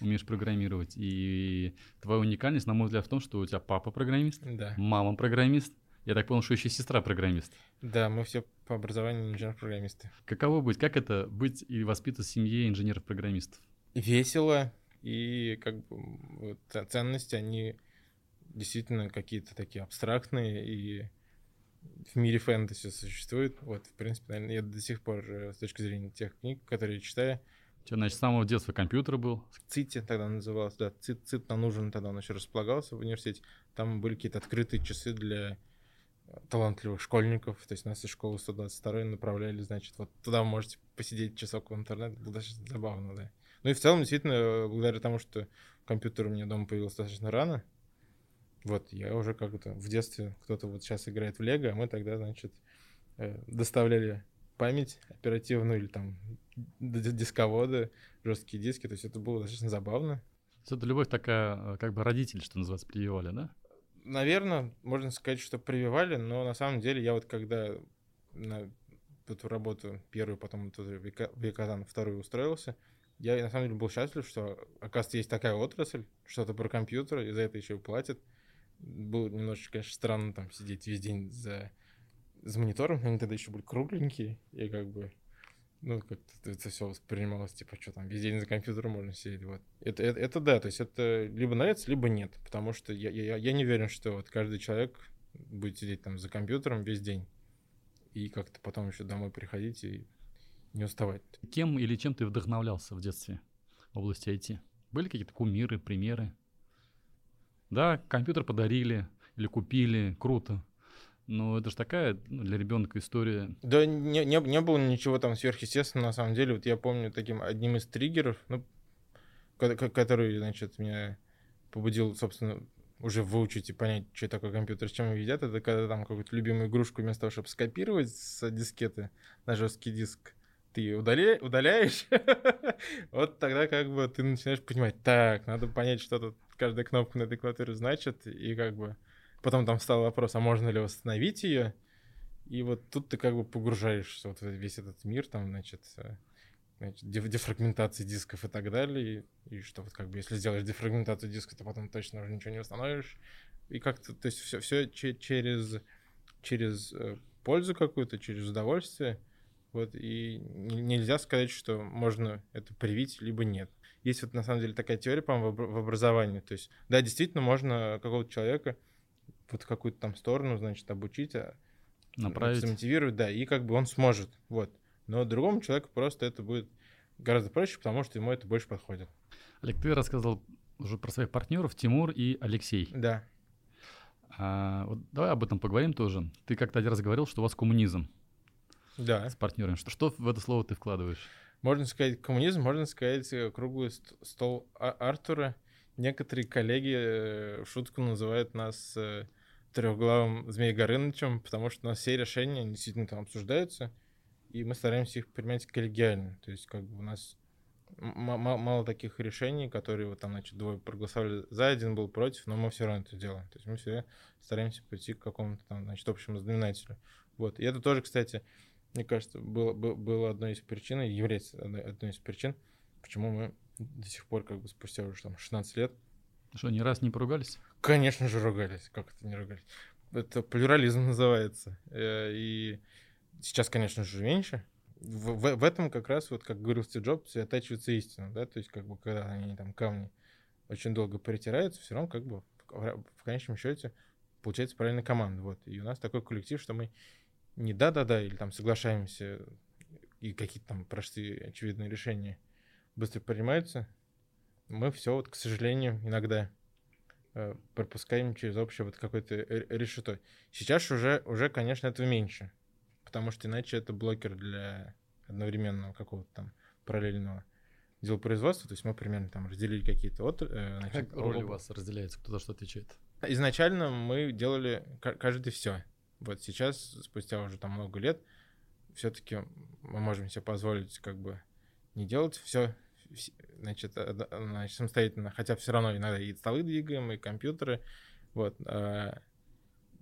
умеешь программировать. И твоя уникальность, на мой взгляд, в том, что у тебя папа программист, да. мама программист. Я так понял, что еще сестра программист. Да, мы все по образованию инженер-программисты. Каково быть? Как это быть и воспитывать в семье инженеров-программистов? Весело. И как бы ценности, они действительно какие-то такие абстрактные и в мире фэнтези существует. Вот, в принципе, наверное, я до сих пор, э, с точки зрения тех книг, которые я читаю... Что, значит, с самого детства компьютер был? ЦИТи тогда назывался, да, ЦИТ, ЦИТ на нужен тогда он еще располагался в университете. Там были какие-то открытые часы для талантливых школьников, то есть нас из школы 122 направляли, значит, вот туда вы можете посидеть часок в интернет, было достаточно забавно, да. Ну и в целом, действительно, благодаря тому, что компьютер у меня дома появился достаточно рано, вот, я уже как-то в детстве, кто-то вот сейчас играет в Лего, а мы тогда, значит, э, доставляли память оперативную или там дисководы, жесткие диски, то есть это было достаточно забавно. Это любовь такая, э, как бы родители, что называется, прививали, да? Наверное, можно сказать, что прививали, но на самом деле я вот когда на эту работу первую, потом в Екатан вторую устроился, я на самом деле был счастлив, что, оказывается, есть такая отрасль, что-то про компьютер, и за это еще и платят. Было немножечко, конечно, странно там сидеть весь день за, за монитором, они тогда еще были кругленькие, и как бы ну, как-то это все воспринималось, типа, что там, весь день за компьютером можно сидеть, вот. Это, это, это да, то есть это либо нравится, либо нет, потому что я, я, я не уверен, что вот каждый человек будет сидеть там за компьютером весь день и как-то потом еще домой приходить и не уставать. Кем или чем ты вдохновлялся в детстве в области IT? Были какие-то кумиры, примеры? Да, компьютер подарили или купили, круто. Но это же такая ну, для ребенка история. Да, не, не, не было ничего там сверхъестественного, на самом деле. Вот я помню таким одним из триггеров, ну, который, значит, меня побудил, собственно, уже выучить и понять, что такое компьютер, с чем его едят, это когда там какую-то любимую игрушку вместо того, чтобы скопировать с дискеты на жесткий диск, ты удаля... удаляешь, вот тогда как бы ты начинаешь понимать, так, надо понять, что тут каждая кнопка на этой клавиатуре значит, и как бы Потом там стал вопрос, а можно ли восстановить ее? И вот тут ты как бы погружаешься вот в весь этот мир, там, значит, э, значит дефрагментации дисков и так далее. И, и что вот как бы если сделаешь дефрагментацию диска, то потом точно уже ничего не восстановишь. И как-то, то есть все, все через, через э, пользу какую-то, через удовольствие. Вот, и нельзя сказать, что можно это привить, либо нет. Есть вот на самом деле такая теория, по-моему, в образовании. То есть, да, действительно, можно какого-то человека вот в какую-то там сторону, значит, обучить, а, направить, замотивировать, да, и как бы он сможет, вот. Но другому человеку просто это будет гораздо проще, потому что ему это больше подходит. Олег, ты рассказал уже про своих партнеров Тимур и Алексей. Да. А, вот давай об этом поговорим тоже. Ты как-то один раз говорил, что у вас коммунизм. Да. С партнерами. Что, что в это слово ты вкладываешь? Можно сказать коммунизм, можно сказать э, круглый стол а-, Артура. Некоторые коллеги э, в шутку называют нас э, трехглавым Змей Горынычем, потому что у нас все решения действительно там обсуждаются, и мы стараемся их принимать коллегиально. То есть как бы у нас мало таких решений, которые вот там, значит, двое проголосовали за, один был против, но мы все равно это делаем. То есть мы все стараемся прийти к какому-то там, значит, общему знаменателю. Вот. И это тоже, кстати, мне кажется, было, было одной из причин, является одной, одной из причин, почему мы до сих пор, как бы спустя уже там 16 лет. Что, ни раз не поругались? Конечно же ругались. Как это не ругались? Это плюрализм называется. Э, и сейчас, конечно же, меньше. В, в, в этом как раз, вот как говорил Стив Джобс, и оттачивается истина, да, то есть как бы когда они там камни очень долго притираются, все равно как бы в, в конечном счете получается правильная команда, вот. И у нас такой коллектив, что мы не да-да-да или там соглашаемся и какие-то там простые очевидные решения быстро принимаются, мы все вот, к сожалению, иногда э, пропускаем через общее вот какое-то решето. Сейчас уже, уже, конечно, этого меньше, потому что иначе это блокер для одновременного какого-то там параллельного дела производства. То есть мы примерно там разделили какие-то от... Э, значит, как роль у вас разделяется? Кто за что отвечает? Изначально мы делали каждый все. Вот сейчас, спустя уже там много лет, все-таки мы можем себе позволить как бы не делать все значит, значит, самостоятельно, хотя все равно иногда и столы двигаем, и компьютеры. Вот. А,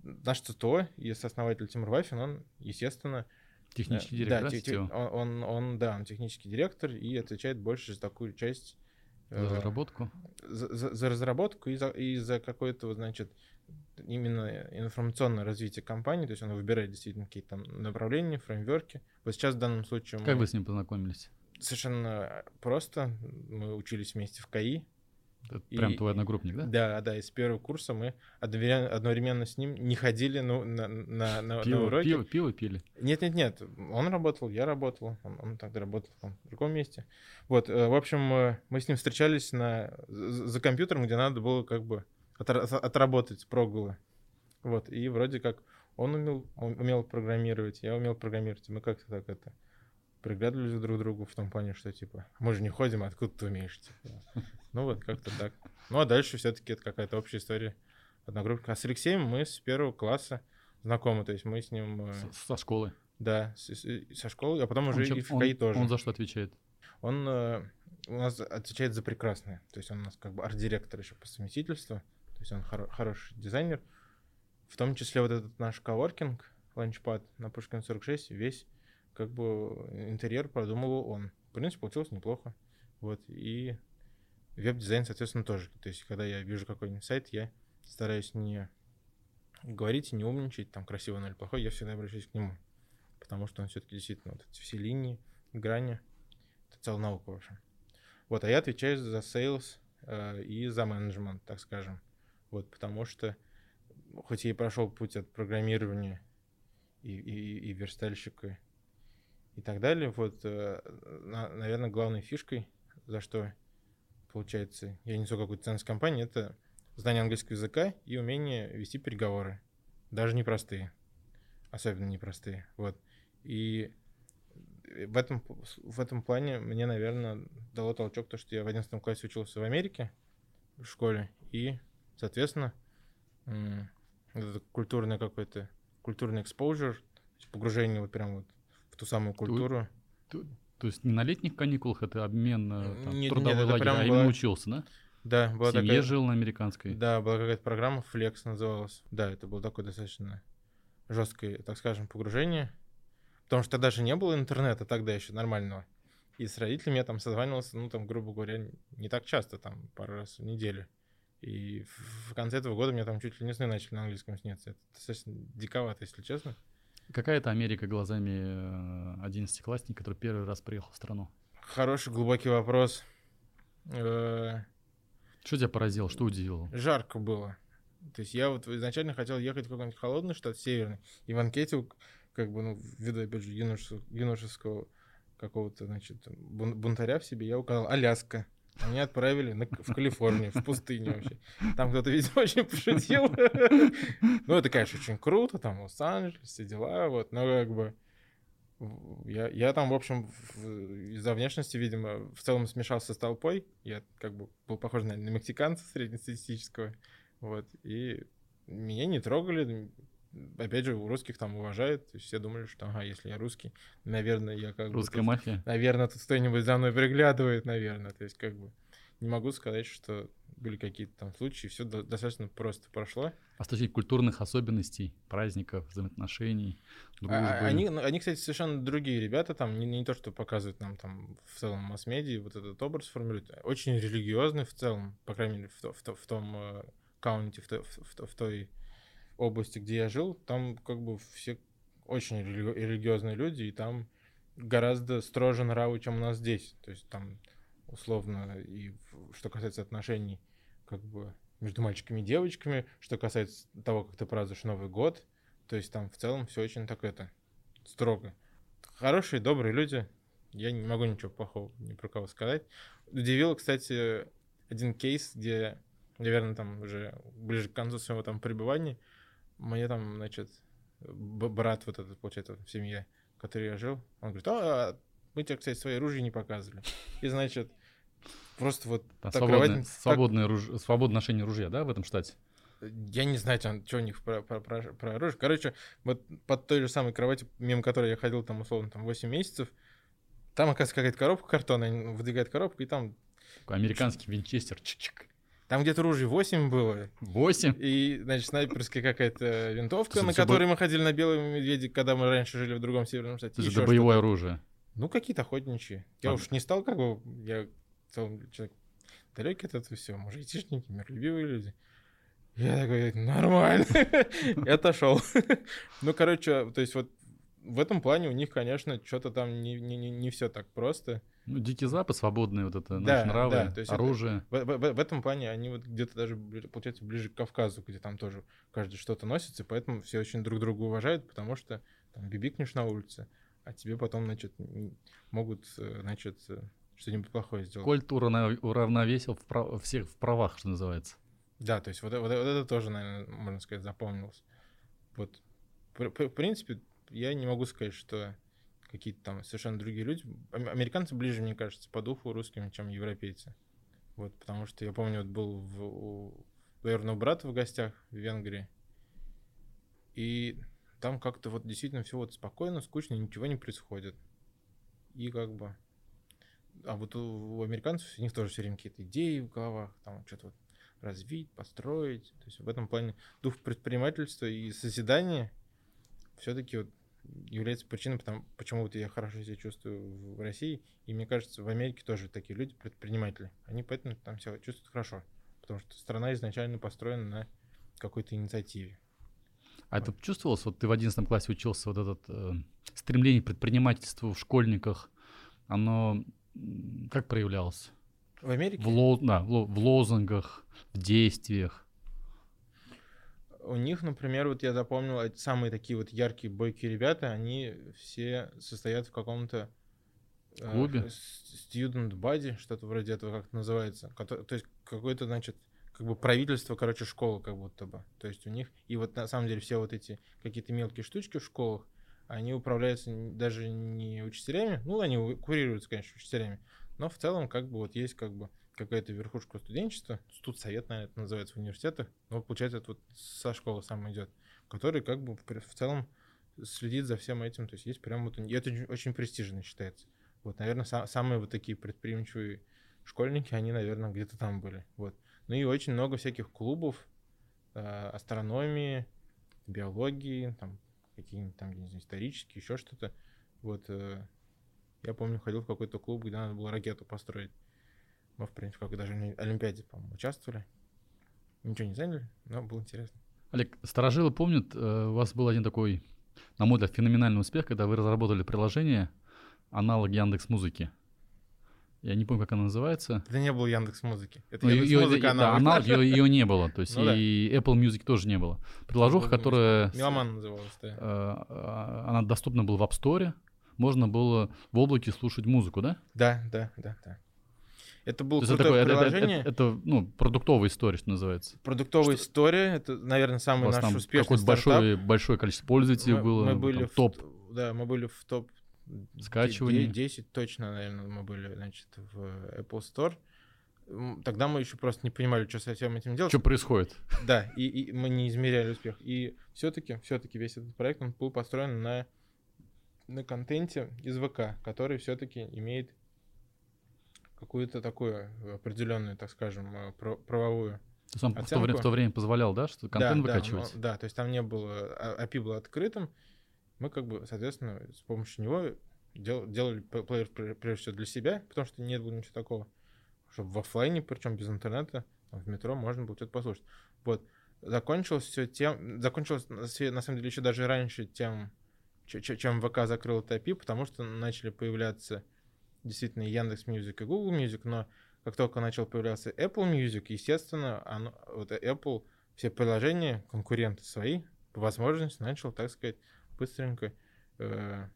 наш ЦТО и основатель Тимур Вафин, он, естественно... Технический директор, да, те, он, он, он, да, он технический директор и отвечает больше за такую часть... За э, разработку? За, за, за разработку и за, и за какое-то, значит, именно информационное развитие компании, то есть он выбирает действительно какие-то там направления, фреймверки. Вот сейчас в данном случае... Как мы... вы с ним познакомились? Совершенно просто. Мы учились вместе в КАИ. Это и, прям твой одногруппник, да? Да, да. Из первого курса мы одновременно с ним не ходили ну, на, на, на, пиво, на уроки. Пиво, пиво пили? Нет, нет, нет. Он работал, я работал. Он, он тогда работал там, в другом месте. Вот, э, в общем, э, мы с ним встречались на, за компьютером, где надо было как бы отработать прогулы. Вот, и вроде как он умел, он умел программировать, я умел программировать, мы как-то так это приглядывались друг к другу в том плане, что типа, мы же не ходим, а откуда ты умеешь? Типа. Ну вот, как-то так. Ну а дальше все-таки это какая-то общая история одногруппника. А с Алексеем мы с первого класса знакомы, то есть мы с ним... э, Со школы. Да, с- с- со школы, а потом Он уже чем- и в он- КАИ тоже. Он за что отвечает? Он э, у нас отвечает за прекрасное. То есть он у нас как бы арт-директор еще по совместительству. Есть он хоро- хороший дизайнер. В том числе вот этот наш коворкинг, Launchpad на Пушкин 46, весь как бы интерьер продумывал он. В принципе, получилось неплохо. Вот. И веб-дизайн, соответственно, тоже. То есть, когда я вижу какой-нибудь сайт, я стараюсь не говорить не умничать, там, красиво или плохой, я всегда обращаюсь к нему. Потому что он все-таки действительно вот эти все линии, грани, это целая наука, в общем. Вот, а я отвечаю за sales э, и за менеджмент, так скажем. Вот, потому что, хоть я и прошел путь от программирования и, и, и верстальщика и так далее, вот, э, наверное, главной фишкой, за что, получается, я несу какую-то ценность компании, это знание английского языка и умение вести переговоры. Даже непростые. Особенно непростые. Вот. И в этом, в этом плане мне, наверное, дало толчок то, что я в 11 классе учился в Америке, в школе, и, соответственно, это культурный какой-то, культурный exposure, погружение вот прям вот в ту самую культуру. То есть не на летних каникулах это обмен э, там, Нет, трудовой нет, лагерь, а именно была- учился, да? Да, была семье такая... жил на американской. Да, была какая-то программа, Flex называлась. Да, это было такое достаточно жесткое, так скажем, погружение. Потому что даже не было интернета тогда еще нормального. И с родителями я там созванивался, ну, там, грубо говоря, не так часто, там, пару раз в неделю. И в конце этого года мне там чуть ли не сны начали на английском сниться. Это достаточно диковато, если честно. Какая это Америка глазами одиннадцатиклассника, который первый раз приехал в страну? Хороший, глубокий вопрос. Э, Что тебя поразило, что удивило? жарко было. То есть я вот изначально хотел ехать в какой-нибудь холодный штат, северный, и в анкете, как бы, ну, ввиду, опять же, юношеского, юношеского какого-то, значит, бун- бунтаря в себе, я указал Аляска. Меня отправили на- в Калифорнию, в пустыню вообще. Там кто-то, видимо, очень пошутил. Ну, это, конечно, очень круто, там Лос-Анджелес, все дела, вот, но как бы я, я там, в общем, из-за внешности, видимо, в целом смешался с толпой. Я как бы был похож на, на мексиканца среднестатистического. Вот. И меня не трогали. Опять же, у русских там уважают. То есть все думали, что, ага, если я русский, наверное, я как бы... Русская мафия? Наверное, тут кто-нибудь за мной приглядывает, наверное. То есть как бы не могу сказать, что были какие-то там случаи. Все достаточно просто прошло. А с точки культурных особенностей, праздников, взаимоотношений, дружбы? А, они, ну, они, кстати, совершенно другие ребята, там не, не то, что показывают нам там в целом масс-медиа, вот этот образ формируют, очень религиозный в целом, по крайней мере, в, то- в, то- в том э, каунте, в, в, в в той области, где я жил, там как бы все очень религи- религиозные люди, и там гораздо строже нравы, чем у нас здесь. То есть там условно, и что касается отношений как бы между мальчиками и девочками, что касается того, как ты празднуешь Новый год, то есть там в целом все очень так это строго. Хорошие, добрые люди. Я не могу ничего плохого ни про кого сказать. Удивил, кстати, один кейс, где, наверное, там уже ближе к концу своего там пребывания, мне там, значит, брат вот этот, получается, в семье, в которой я жил, он говорит, а, мы тебе, кстати, свои ружья не показывали. И, значит, просто вот Там так свободное, кровать- так- свободное, руж- свободное ношение ружья, да, в этом штате? Я не знаю, что, что у них про, про, про, про оружие. Короче, вот под той же самой кроватью, мимо которой я ходил там, условно, там 8 месяцев, там, оказывается, какая-то коробка картона, они выдвигают коробку, и там, Американский винчестер. чик-чик. Там где-то ружей 8 было. Восемь? И, значит, снайперская какая-то винтовка, на которой мы ходили на белом медведе, когда мы раньше жили в другом северном штате. Это же боевое оружие. Ну, какие-то охотничьи. Я А. уж не стал, как бы, я человек далекий от этого всего. Может, айтишники, миролюбивые люди. Я такой, нормально. И отошел. Ну, короче, то есть вот в этом плане у них, конечно, что-то там не, не, не, не все так просто. Ну, Дикий Запад, свободные вот это, Да, наши нравы, да, то есть это- оружие. В, в- в этом плане они вот где-то даже, получается, ближе к Кавказу, где там тоже каждый что-то носится, поэтому все очень друг друга уважают, потому что там бибикнешь на улице, а тебе потом, значит, могут, э, значит, э, что-нибудь плохое сделать. Кольт урана- уравновесил в прав- всех в правах, что называется. Да, то есть вот, вот, вот это тоже, наверное, можно сказать, запомнилось. Вот в принципе, я не могу сказать, что какие-то там совершенно другие люди. Американцы ближе, мне кажется, по духу русским, чем европейцы. Вот, потому что я помню, вот был в, у двоюродного брата в гостях в Венгрии, и там как-то вот действительно все вот спокойно, скучно, ничего не происходит. И как бы... А вот у, у американцев у них тоже все время какие-то идеи в головах, там что-то вот развить, построить. То есть в этом плане дух предпринимательства и созидания все-таки вот является причиной, потому, почему вот я хорошо себя чувствую в России. И мне кажется, в Америке тоже такие люди, предприниматели. Они поэтому там себя чувствуют хорошо. Потому что страна изначально построена на какой-то инициативе. А вот. это чувствовалось, вот ты в 11 классе учился, вот этот э, стремление к предпринимательству в школьниках, оно как проявлялось? В Америке? В, ло, да, в, в лозунгах, в действиях. У них, например, вот я запомнил, самые такие вот яркие, бойкие ребята, они все состоят в каком-то э, клубе, student body, что-то вроде этого, как называется. То есть какое-то, значит, как бы правительство, короче, школы как будто бы. То есть у них, и вот на самом деле все вот эти какие-то мелкие штучки в школах, они управляются даже не учителями, ну, они курируются, конечно, учителями, но в целом как бы вот есть как бы какая-то верхушка студенчества, студсовет, наверное, это называется в университетах, но получается это вот со школы сам идет, который как бы в целом следит за всем этим, то есть есть прям вот, это очень престижно считается. Вот, наверное, са- самые вот такие предприимчивые школьники, они, наверное, где-то там были, вот. Ну и очень много всяких клубов, э, астрономии, биологии, там, какие-нибудь там, не знаю, исторические, еще что-то. Вот, э, я помню, ходил в какой-то клуб, где надо было ракету построить. Мы, в принципе, как даже на Олимпиаде, по-моему, участвовали. Ничего не заняли, но было интересно. Олег, старожилы помнят, э, у вас был один такой, на мой взгляд, феноменальный успех, когда вы разработали приложение, аналог Яндекс Музыки. Я не помню, как она называется. Это не было Яндекс Музыки. Это Яндекс Музыка, она. Да, ее, ее не было. То есть ну, и да. Apple Music тоже не было. Приложуха, которая... Меломан называлась, да. Э, а, она доступна была в App Store. Можно было в облаке слушать музыку, да? Да, да, да, да. Это было крутое это такое, приложение. Это, это, это, ну, продуктовая история, что называется. Продуктовая что? история, это, наверное, самый наш успешный какое-то большое, большое количество пользователей мы, было. Мы были там, в топ. Да, мы были в топ скачиваний. 10 точно, наверное, мы были, значит, в Apple Store. Тогда мы еще просто не понимали, что со всем этим делать. Что происходит. Да, и, и мы не измеряли успех. И все-таки, все-таки весь этот проект, он был построен на, на контенте из ВК, который все-таки имеет какую-то такую определенную, так скажем, э, правовую то есть он в то, время, в то время позволял, да, что контент да, выкачивать? Да, да, то есть там не было, а, API было открытым, мы как бы, соответственно, с помощью него дел, делали плеер прежде всего для себя, потому что нет было ничего такого, чтобы в офлайне, причем без интернета, в метро можно было что-то послушать. Вот. Закончилось все тем, закончилось на самом деле еще даже раньше тем, чем ВК закрыл это API, потому что начали появляться действительно Яндекс Music и Google Music, но как только начал появляться Apple Music, естественно, оно, вот Apple все приложения, конкуренты свои, по возможности начал, так сказать, быстренько э,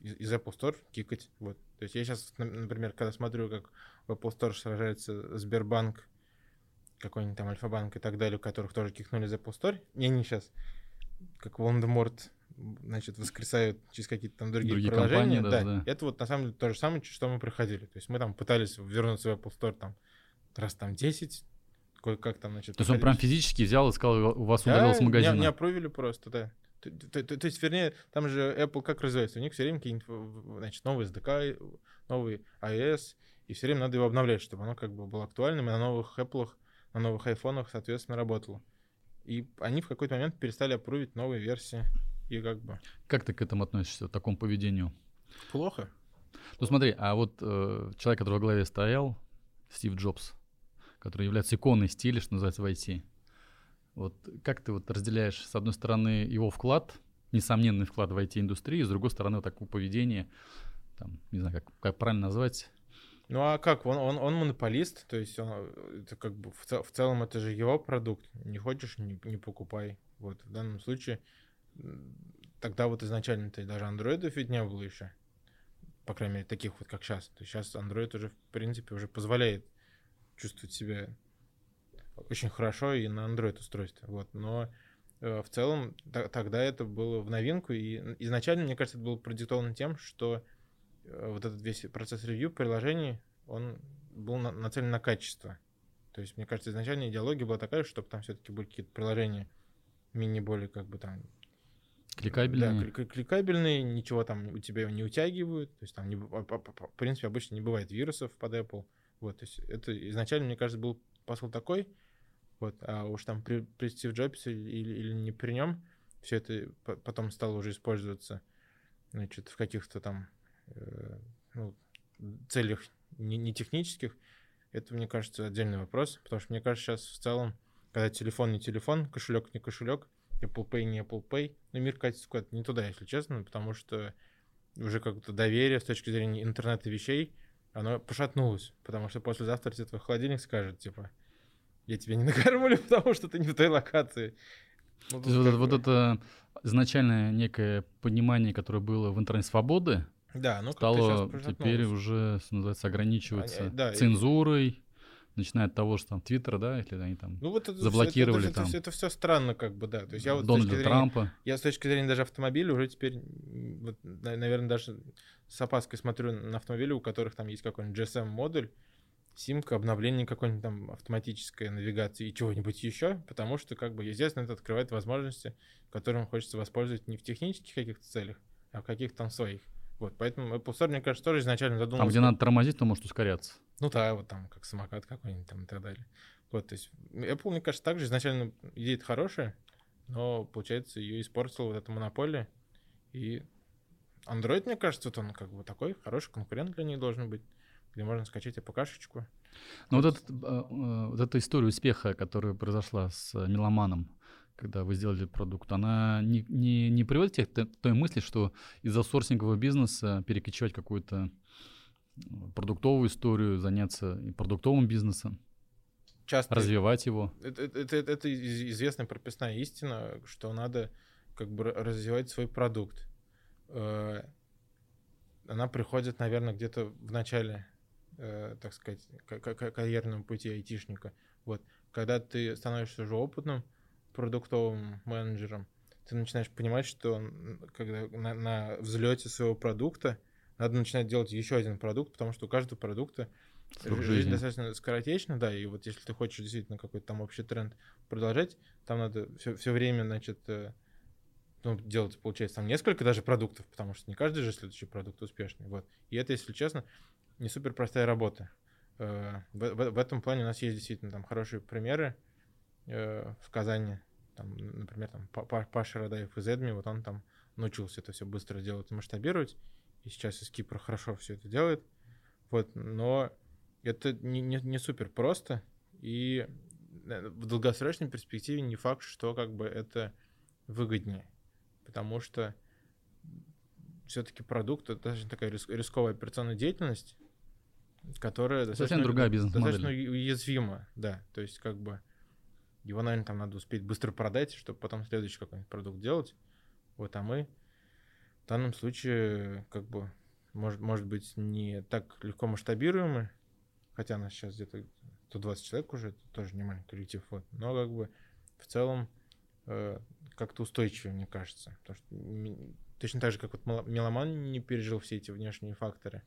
из Apple Store кикать. Вот. То есть я сейчас, например, когда смотрю, как в Apple Store сражается Сбербанк, какой-нибудь там Альфа-банк и так далее, у которых тоже кикнули из Apple Store, и они сейчас, как Волан-де-Морт, значит, воскресают через какие-то там другие, другие приложения. Даже, да, да. Это вот на самом деле то же самое, что мы проходили. То есть мы там пытались вернуться в Apple Store там раз там 10, кое-как там, значит... То есть он прям физически взял и сказал, у вас да, удалил с магазина? Не, не опровили просто, да. То, то, то, то есть, вернее, там же Apple как развивается? У них все время какие-нибудь, значит, новые SDK, новый iOS, и все время надо его обновлять, чтобы оно как бы было актуальным, и на новых Apple, на новых айфонах, соответственно, работало. И они в какой-то момент перестали опрувить новые версии. И как бы... Как ты к этому относишься, к такому поведению? Плохо. Ну смотри, а вот э, человек, который во главе стоял, Стив Джобс, который является иконой стиля, что называется, в IT, вот как ты вот разделяешь, с одной стороны, его вклад, несомненный вклад в IT-индустрию, с другой стороны, вот такое поведение, там, не знаю, как, как правильно назвать, ну а как? Он, он, он монополист, то есть он, это как бы в, цел, в целом это же его продукт. Не хочешь, не, не покупай. Вот в данном случае тогда вот изначально-то даже андроидов ведь не было еще. По крайней мере, таких вот, как сейчас. То есть сейчас Android уже, в принципе, уже позволяет чувствовать себя очень хорошо и на Android устройстве. Вот. Но э, в целом т- тогда это было в новинку, и изначально, мне кажется, это было продиктовано тем, что э, вот этот весь процесс ревью приложений, он был на- нацелен на качество. То есть, мне кажется, изначально идеология была такая, чтобы там все-таки были какие-то приложения мини более как бы там Кликабельные. да, кли- кликабельные, ничего там у тебя не утягивают. То есть там, не, по- в принципе, обычно не бывает вирусов под Apple. Вот, то есть это изначально, мне кажется, был посыл такой. Вот, а уж там при, при Стив Джобсе или, или не при нем, все это по- потом стало уже использоваться, значит, в каких-то там э, ну, целях не, не технических. Это, мне кажется, отдельный вопрос, потому что мне кажется, сейчас в целом, когда телефон не телефон, кошелек не кошелек, Apple Pay не Apple Pay, но мир катится куда-то не туда, если честно, потому что уже как-то доверие с точки зрения интернета вещей, оно пошатнулось, потому что послезавтра тебе твой холодильник скажет, типа, я тебя не накормлю, потому что ты не в той локации. Ну, То тут есть вот, это- вот бы- это изначальное некое понимание, которое было в интернете свободы, Да, ну стало теперь уже, называется, ограничиваться Они- да, цензурой, начиная от того, что там Твиттер, да, если они там Ну вот это, заблокировали это, там Это, все странно, как бы, да. То есть я вот Дональда зрения- Трампа. Я с точки зрения даже автомобиля уже теперь, вот, наверное, даже с опаской смотрю на автомобили, у которых там есть какой-нибудь GSM-модуль, симка, обновление какой-нибудь там автоматической навигации и чего-нибудь еще, потому что, как бы, естественно, это открывает возможности, которым хочется воспользоваться не в технических каких-то целях, а в каких-то там своих. Вот, поэтому Apple Store, мне кажется, тоже изначально задумывался... Там, где надо тормозить, то может ускоряться. Ну да, вот там как самокат какой-нибудь там и так далее. Вот, то есть Apple, мне кажется, также изначально идея хорошая, но, получается, ее испортила вот эта монополия. И Android, мне кажется, вот он как бы такой хороший конкурент для них должен быть, где можно скачать АПКшечку. Но вот, этот, э, э, вот эта история успеха, которая произошла с э, Меломаном, когда вы сделали продукт, она не, не, не приводит тебя к той мысли, что из-за сорсингового бизнеса перекочевать какую-то э, продуктовую историю, заняться и продуктовым бизнесом, Часто развивать его. это, это, это- это из- известная прописная истина, что надо как бы ра- развивать свой продукт. Э, Она приходит, наверное, где-то в начале, э, так сказать, ка- ка- карьерного пути айтишника. Вот. Когда ты становишься уже опытным продуктовым менеджером, ты начинаешь понимать, что когда на, на взлете своего продукта надо начинать делать еще один продукт, потому что у каждого продукта Жизнь жизни. достаточно скоротечна, да, и вот если ты хочешь действительно какой-то там общий тренд продолжать, там надо все, все время, значит, э, ну, делать, получается, там несколько даже продуктов, потому что не каждый же следующий продукт успешный, вот. И это, если честно, не супер простая работа. Э, В, в- в этом плане у нас есть действительно там хорошие примеры э, в Казани, там, например, там Па- Па- Паша Радаев из Эдми, вот он там научился это все быстро делать и масштабировать, и сейчас из Кипра хорошо все это делает, вот, но это не, не, не супер просто, и э, в долгосрочной перспективе не факт, что как бы это выгоднее, потому что все-таки продукт это достаточно такая рис- рисковая операционная деятельность, которая Совсем достаточно, другая бизнес-модель. достаточно у- уязвима, да, то есть как бы его, наверное, там надо успеть быстро продать, чтобы потом следующий какой-нибудь продукт делать, вот, а мы в данном случае как бы может, может быть не так легко масштабируемы, хотя нас сейчас где-то 120 человек уже, это тоже не маленький коллектив, вот, но как бы в целом э, как-то устойчивее, мне кажется. Потому что точно так же, как вот мело- меломан не пережил все эти внешние факторы,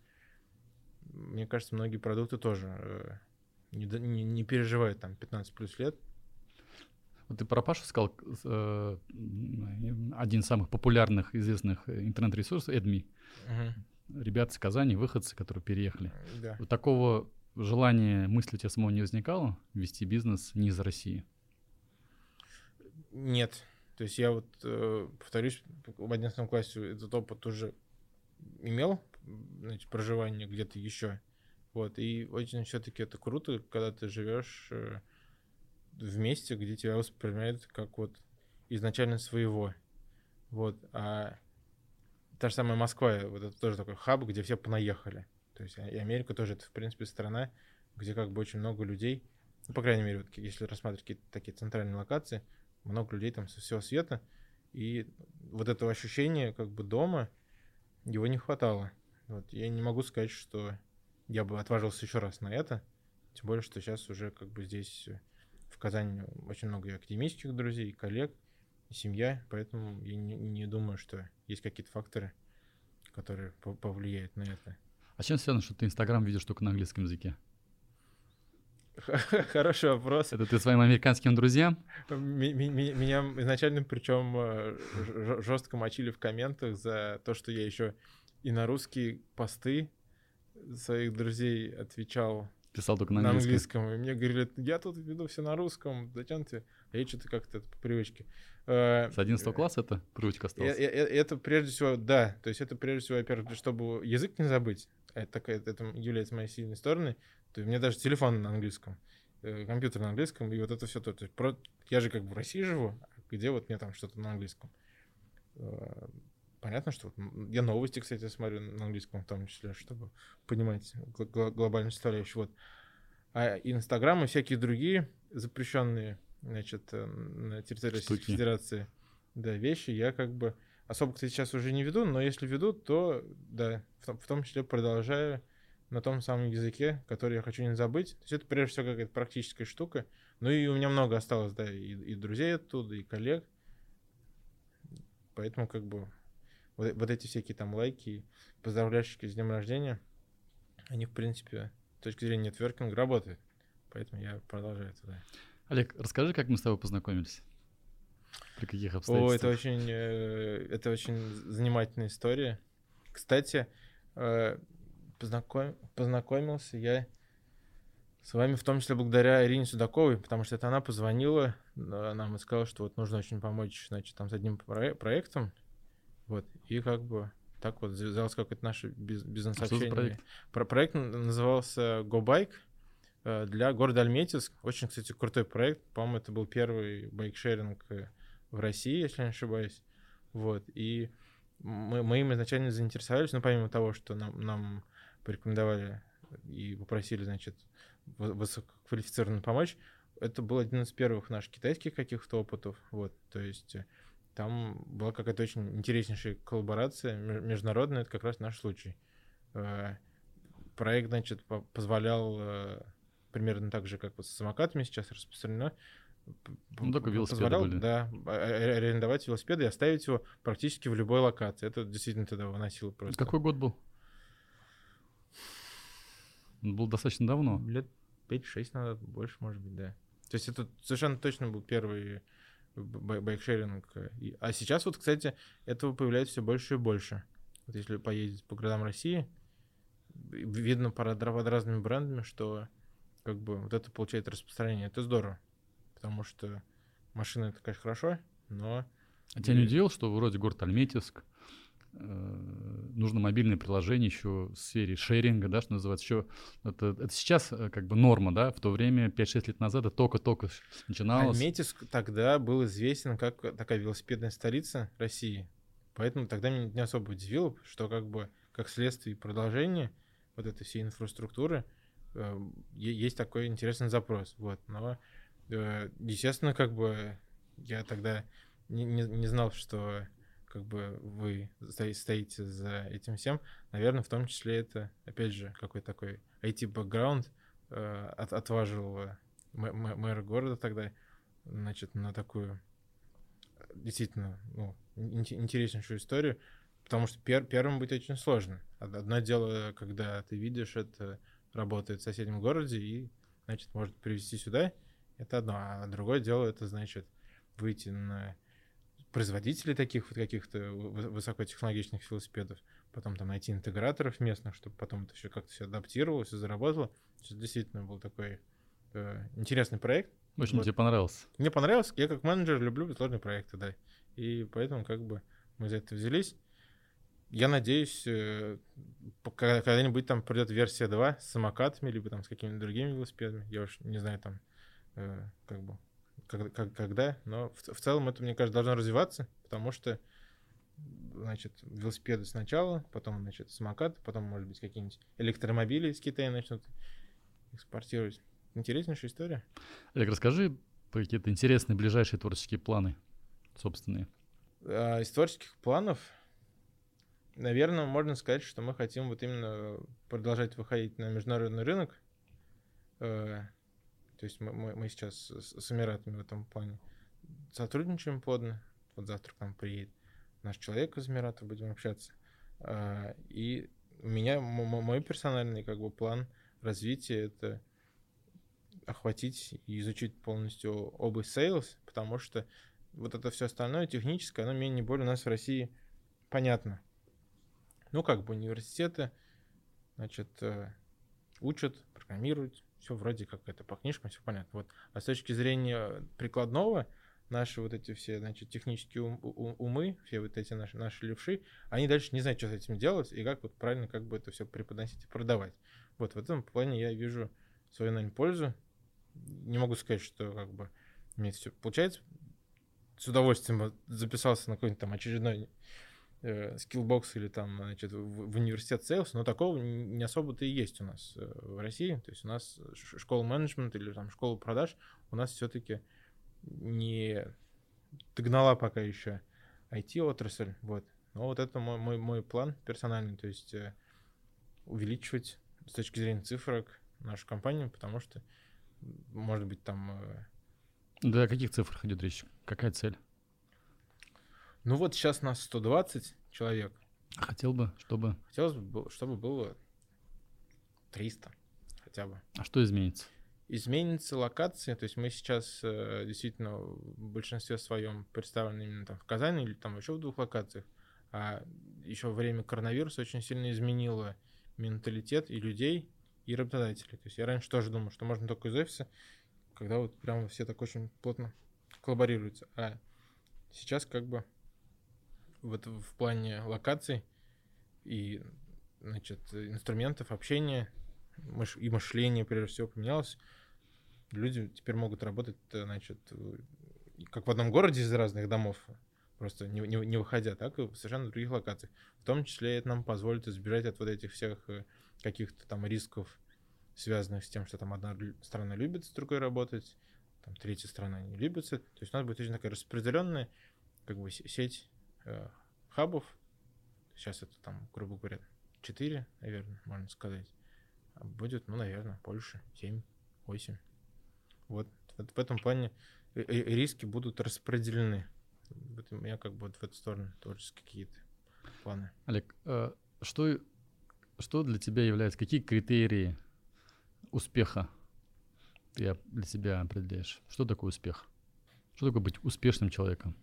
мне кажется, многие продукты тоже э, не, не, не переживают там 15 плюс лет. Вот ты про Пашу сказал, э, один из самых популярных, известных э, интернет-ресурсов, Эдми. Ребята из Казани, выходцы, которые переехали. Да. Вот такого желания, мысли у тебя самого не возникало вести бизнес не из России? Нет. То есть я вот, э, повторюсь, в 11 классе этот опыт уже имел, значит, проживание где-то еще. Вот, и очень все-таки это круто, когда ты живешь э, в месте, где тебя воспринимают как вот изначально своего. Вот, а та же самая Москва, вот это тоже такой хаб, где все понаехали. То есть и Америка тоже это, в принципе, страна, где как бы очень много людей, ну, по крайней мере, вот, если рассматривать какие-то такие центральные локации, много людей там со всего света, и вот этого ощущения как бы дома, его не хватало. Вот, я не могу сказать, что я бы отважился еще раз на это, тем более, что сейчас уже как бы здесь в Казани очень много и академических друзей, и коллег, и семья, поэтому я не, не думаю, что есть какие-то факторы, которые повлияют на это. А чем связано, что ты Инстаграм видишь только на английском языке? Хороший вопрос. Это ты своим американским друзьям? Меня изначально, причем э, жестко мочили в комментах за то, что я еще и на русские посты своих друзей отвечал Писал только на английском. На английском. И мне говорили, я тут веду все на русском, ты? А я что-то как-то по привычке. Э, С 11 класса это привычка осталась? Это прежде всего, да. То есть это прежде всего, во-первых, чтобы язык не забыть. Это, это является моей сильной стороной. То есть у меня даже телефон на английском, э, компьютер на английском, и вот это все то. то есть про... Я же как бы в России живу, а где вот мне там что-то на английском. Понятно, что вот я новости, кстати, смотрю на английском в том числе, чтобы понимать гл- глобальную составляющую. Вот. А Инстаграм и всякие другие запрещенные, значит, э, на территории Российской Федерации да, вещи я как бы особо, кстати, сейчас уже не веду, но если веду, то да, в том, в том числе продолжаю на том самом языке, который я хочу не забыть. То есть это прежде всего какая-то практическая штука. Ну и у меня много осталось, да, и, и друзей оттуда, и коллег. Поэтому как бы вот, вот эти всякие там лайки, поздравляющие с днем рождения, они, в принципе, с точки зрения нетворкинга работают. Поэтому я продолжаю это, да. Олег, расскажи, как мы с тобой познакомились? При каких обстоятельствах? О, это очень, э, это очень занимательная история. Кстати, э, познаком... познакомился я с вами в том числе благодаря Ирине Судаковой, потому что это она позвонила нам и сказала, что вот нужно очень помочь, значит, там с одним проектом, вот, и как бы так вот завязалось какое-то наше бизнес-общение. Проект? Про проект назывался GoBike э, для города Альметьевск. Очень, кстати, крутой проект. По-моему, это был первый байкшеринг э, в России, если не ошибаюсь. Вот, и мы, мы им изначально заинтересовались, но ну, помимо того, что нам, нам порекомендовали и попросили, значит, высококвалифицированно помочь, это был один из первых наших китайских каких-то опытов, вот, то есть э, там была какая-то очень интереснейшая коллаборация международная, это как раз наш случай. Э, проект, значит, позволял э, примерно так же, как вот с самокатами сейчас распространено, ну, только велосипеды позволял, были. Да, а, а, арендовать велосипеды и оставить его практически в любой локации. Это действительно тогда выносило просто. Какой год был? Он был достаточно давно. Лет 5-6 надо, больше, может быть, да. То есть это совершенно точно был первый байкшеринг. А сейчас вот, кстати, этого появляется все больше и больше. Вот если поездить по городам России, видно под разными брендами, что как бы вот это получает распространение. Это здорово. Потому что машина это, конечно, хорошо, но... А тебя не удивило, что вроде город Альметьевск, э, нужно мобильное приложение еще в сфере шеринга, да, что называется, еще это, это сейчас э, как бы норма, да, в то время 5-6 лет назад это только-только начиналось. Альметьевск тогда был известен как такая велосипедная столица России, поэтому тогда меня не особо удивило, что как бы как следствие и продолжение вот этой всей инфраструктуры э, есть такой интересный запрос, вот, но э, естественно, как бы я тогда не, не, не знал, что как бы вы стоите за этим всем, наверное, в том числе это, опять же, какой-то такой IT-бэкграунд э, от, отважил э, мэра города тогда, значит, на такую действительно ну, интереснейшую историю, потому что пер, первым быть очень сложно. Одно дело, когда ты видишь, это работает в соседнем городе и, значит, может привезти сюда, это одно, а другое дело, это значит выйти на производителей таких вот каких-то высокотехнологичных велосипедов, потом там найти интеграторов местных, чтобы потом это все как-то все адаптировалось и заработало. Это действительно был такой э, интересный проект. Очень вот. тебе понравился. Мне понравился. Я как менеджер люблю сложные проекты, да. И поэтому как бы мы за это взялись. Я надеюсь, э, когда-нибудь там придет версия 2 с самокатами, либо там с какими-то другими велосипедами. Я уж не знаю, там, э, как бы, как, как, когда, но в, в целом это, мне кажется, должно развиваться, потому что, значит, велосипеды сначала, потом, значит, самокат, потом, может быть, какие-нибудь электромобили из Китая начнут экспортировать. Интереснейшая история. Олег, расскажи про какие-то интересные ближайшие творческие планы собственные. А, из творческих планов, наверное, можно сказать, что мы хотим вот именно продолжать выходить на международный рынок. То есть мы, мы, мы сейчас с, с Эмиратами в этом плане сотрудничаем плотно. вот завтра к нам приедет наш человек из Эмирата, будем общаться. А, и у меня, мой персональный как бы план развития — это охватить и изучить полностью область sales, потому что вот это все остальное техническое, оно менее более у нас в России понятно. Ну, как бы университеты, значит, э, учат, программируют, все вроде как это по книжкам, все понятно. Вот. А с точки зрения прикладного, наши вот эти все, значит, технические ум, умы, все вот эти наши, наши левши, они дальше не знают, что с этим делать и как вот правильно как бы это все преподносить и продавать. Вот в этом плане я вижу свою, наверное, пользу. Не могу сказать, что как бы мне все получается. С удовольствием записался на какой-нибудь там очередной э, скиллбокс или там, значит, в, университет Sales, но такого не особо-то и есть у нас э, в России. То есть у нас школа менеджмента или там школа продаж у нас все-таки не догнала пока еще IT-отрасль, вот. Но вот это мой, мой, мой план персональный, то есть э, увеличивать с точки зрения цифрок нашу компанию, потому что, может быть, там... Э, да о каких цифрах идет речь? Какая цель? Ну вот сейчас нас 120 человек. Хотел бы, чтобы... Хотелось бы, чтобы было 300 хотя бы. А что изменится? Изменится локация, то есть мы сейчас э, действительно в большинстве своем представлены именно там в Казани или там еще в двух локациях, а еще время коронавируса очень сильно изменило менталитет и людей, и работодателей. То есть я раньше тоже думал, что можно только из офиса, когда вот прям все так очень плотно коллаборируются. А сейчас как бы вот в плане локаций и значит, инструментов общения и мышления, прежде всего, поменялось. Люди теперь могут работать, значит, как в одном городе из разных домов, просто не, не, не выходя, так и в совершенно других локациях. В том числе это нам позволит избежать от вот этих всех э, каких-то там рисков, связанных с тем, что там одна страна любит с другой работать, там третья страна не любит. То есть у нас будет очень такая распределенная как бы сеть э, хабов. Сейчас это там, грубо говоря, 4, наверное, можно сказать. А будет, ну, наверное, больше, 7, 8. Вот, вот в этом плане риски будут распределены. Вот у меня как бы вот в эту сторону творческие какие-то планы. Олег, э, что, что для тебя является, какие критерии успеха ты для себя определяешь? Что такое успех? Что такое быть успешным человеком?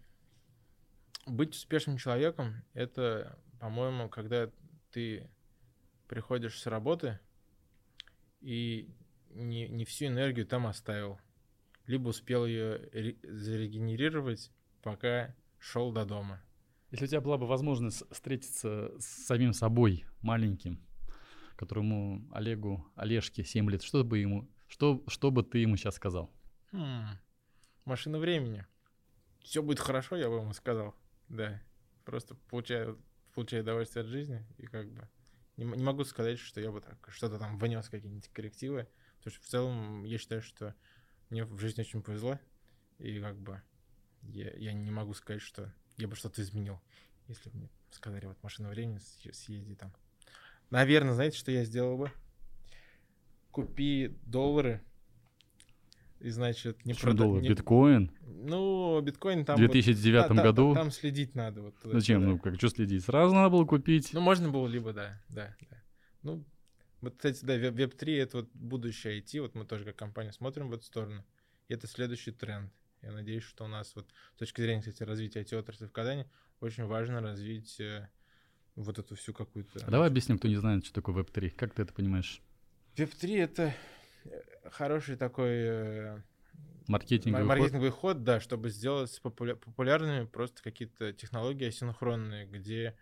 Быть успешным человеком — это, по-моему, когда ты приходишь с работы и не, не всю энергию там оставил. Либо успел ее зарегенерировать, пока шел до дома. Если у тебя была бы возможность встретиться с самим собой, маленьким, которому Олегу, Олежке 7 лет, что бы ему, что, что бы ты ему сейчас сказал? Хм, машина времени. Все будет хорошо, я бы ему сказал. Да. Просто получаю, получаю удовольствие от жизни и как бы не, не могу сказать, что я бы так что-то там внес какие-нибудь коррективы. Потому что в целом я считаю, что мне в жизни очень повезло. И как бы я, я не могу сказать, что я бы что-то изменил. Если бы мне сказали, вот машина времени, съезди там. Наверное, знаете, что я сделал бы? Купи доллары, и значит не доллар? Не... Биткоин? Ну, биткоин там... В 2009 вот, году? Там, там следить надо. Вот Зачем? Ну, как, что следить? Сразу надо было купить? Ну, можно было либо, да, да, да. Ну, вот, кстати, да, Web3 — это вот будущее IT, вот мы тоже как компания смотрим в эту сторону, и это следующий тренд. Я надеюсь, что у нас вот с точки зрения, кстати, развития IT-отрасли в Казани очень важно развить э, вот эту всю какую-то... А давай объясним, кто не знает, что такое Web3. Как ты это понимаешь? Web3 — это хороший такой... Э, маркетинговый, маркетинговый ход? ход, да, чтобы сделать популя- популярными просто какие-то технологии асинхронные, где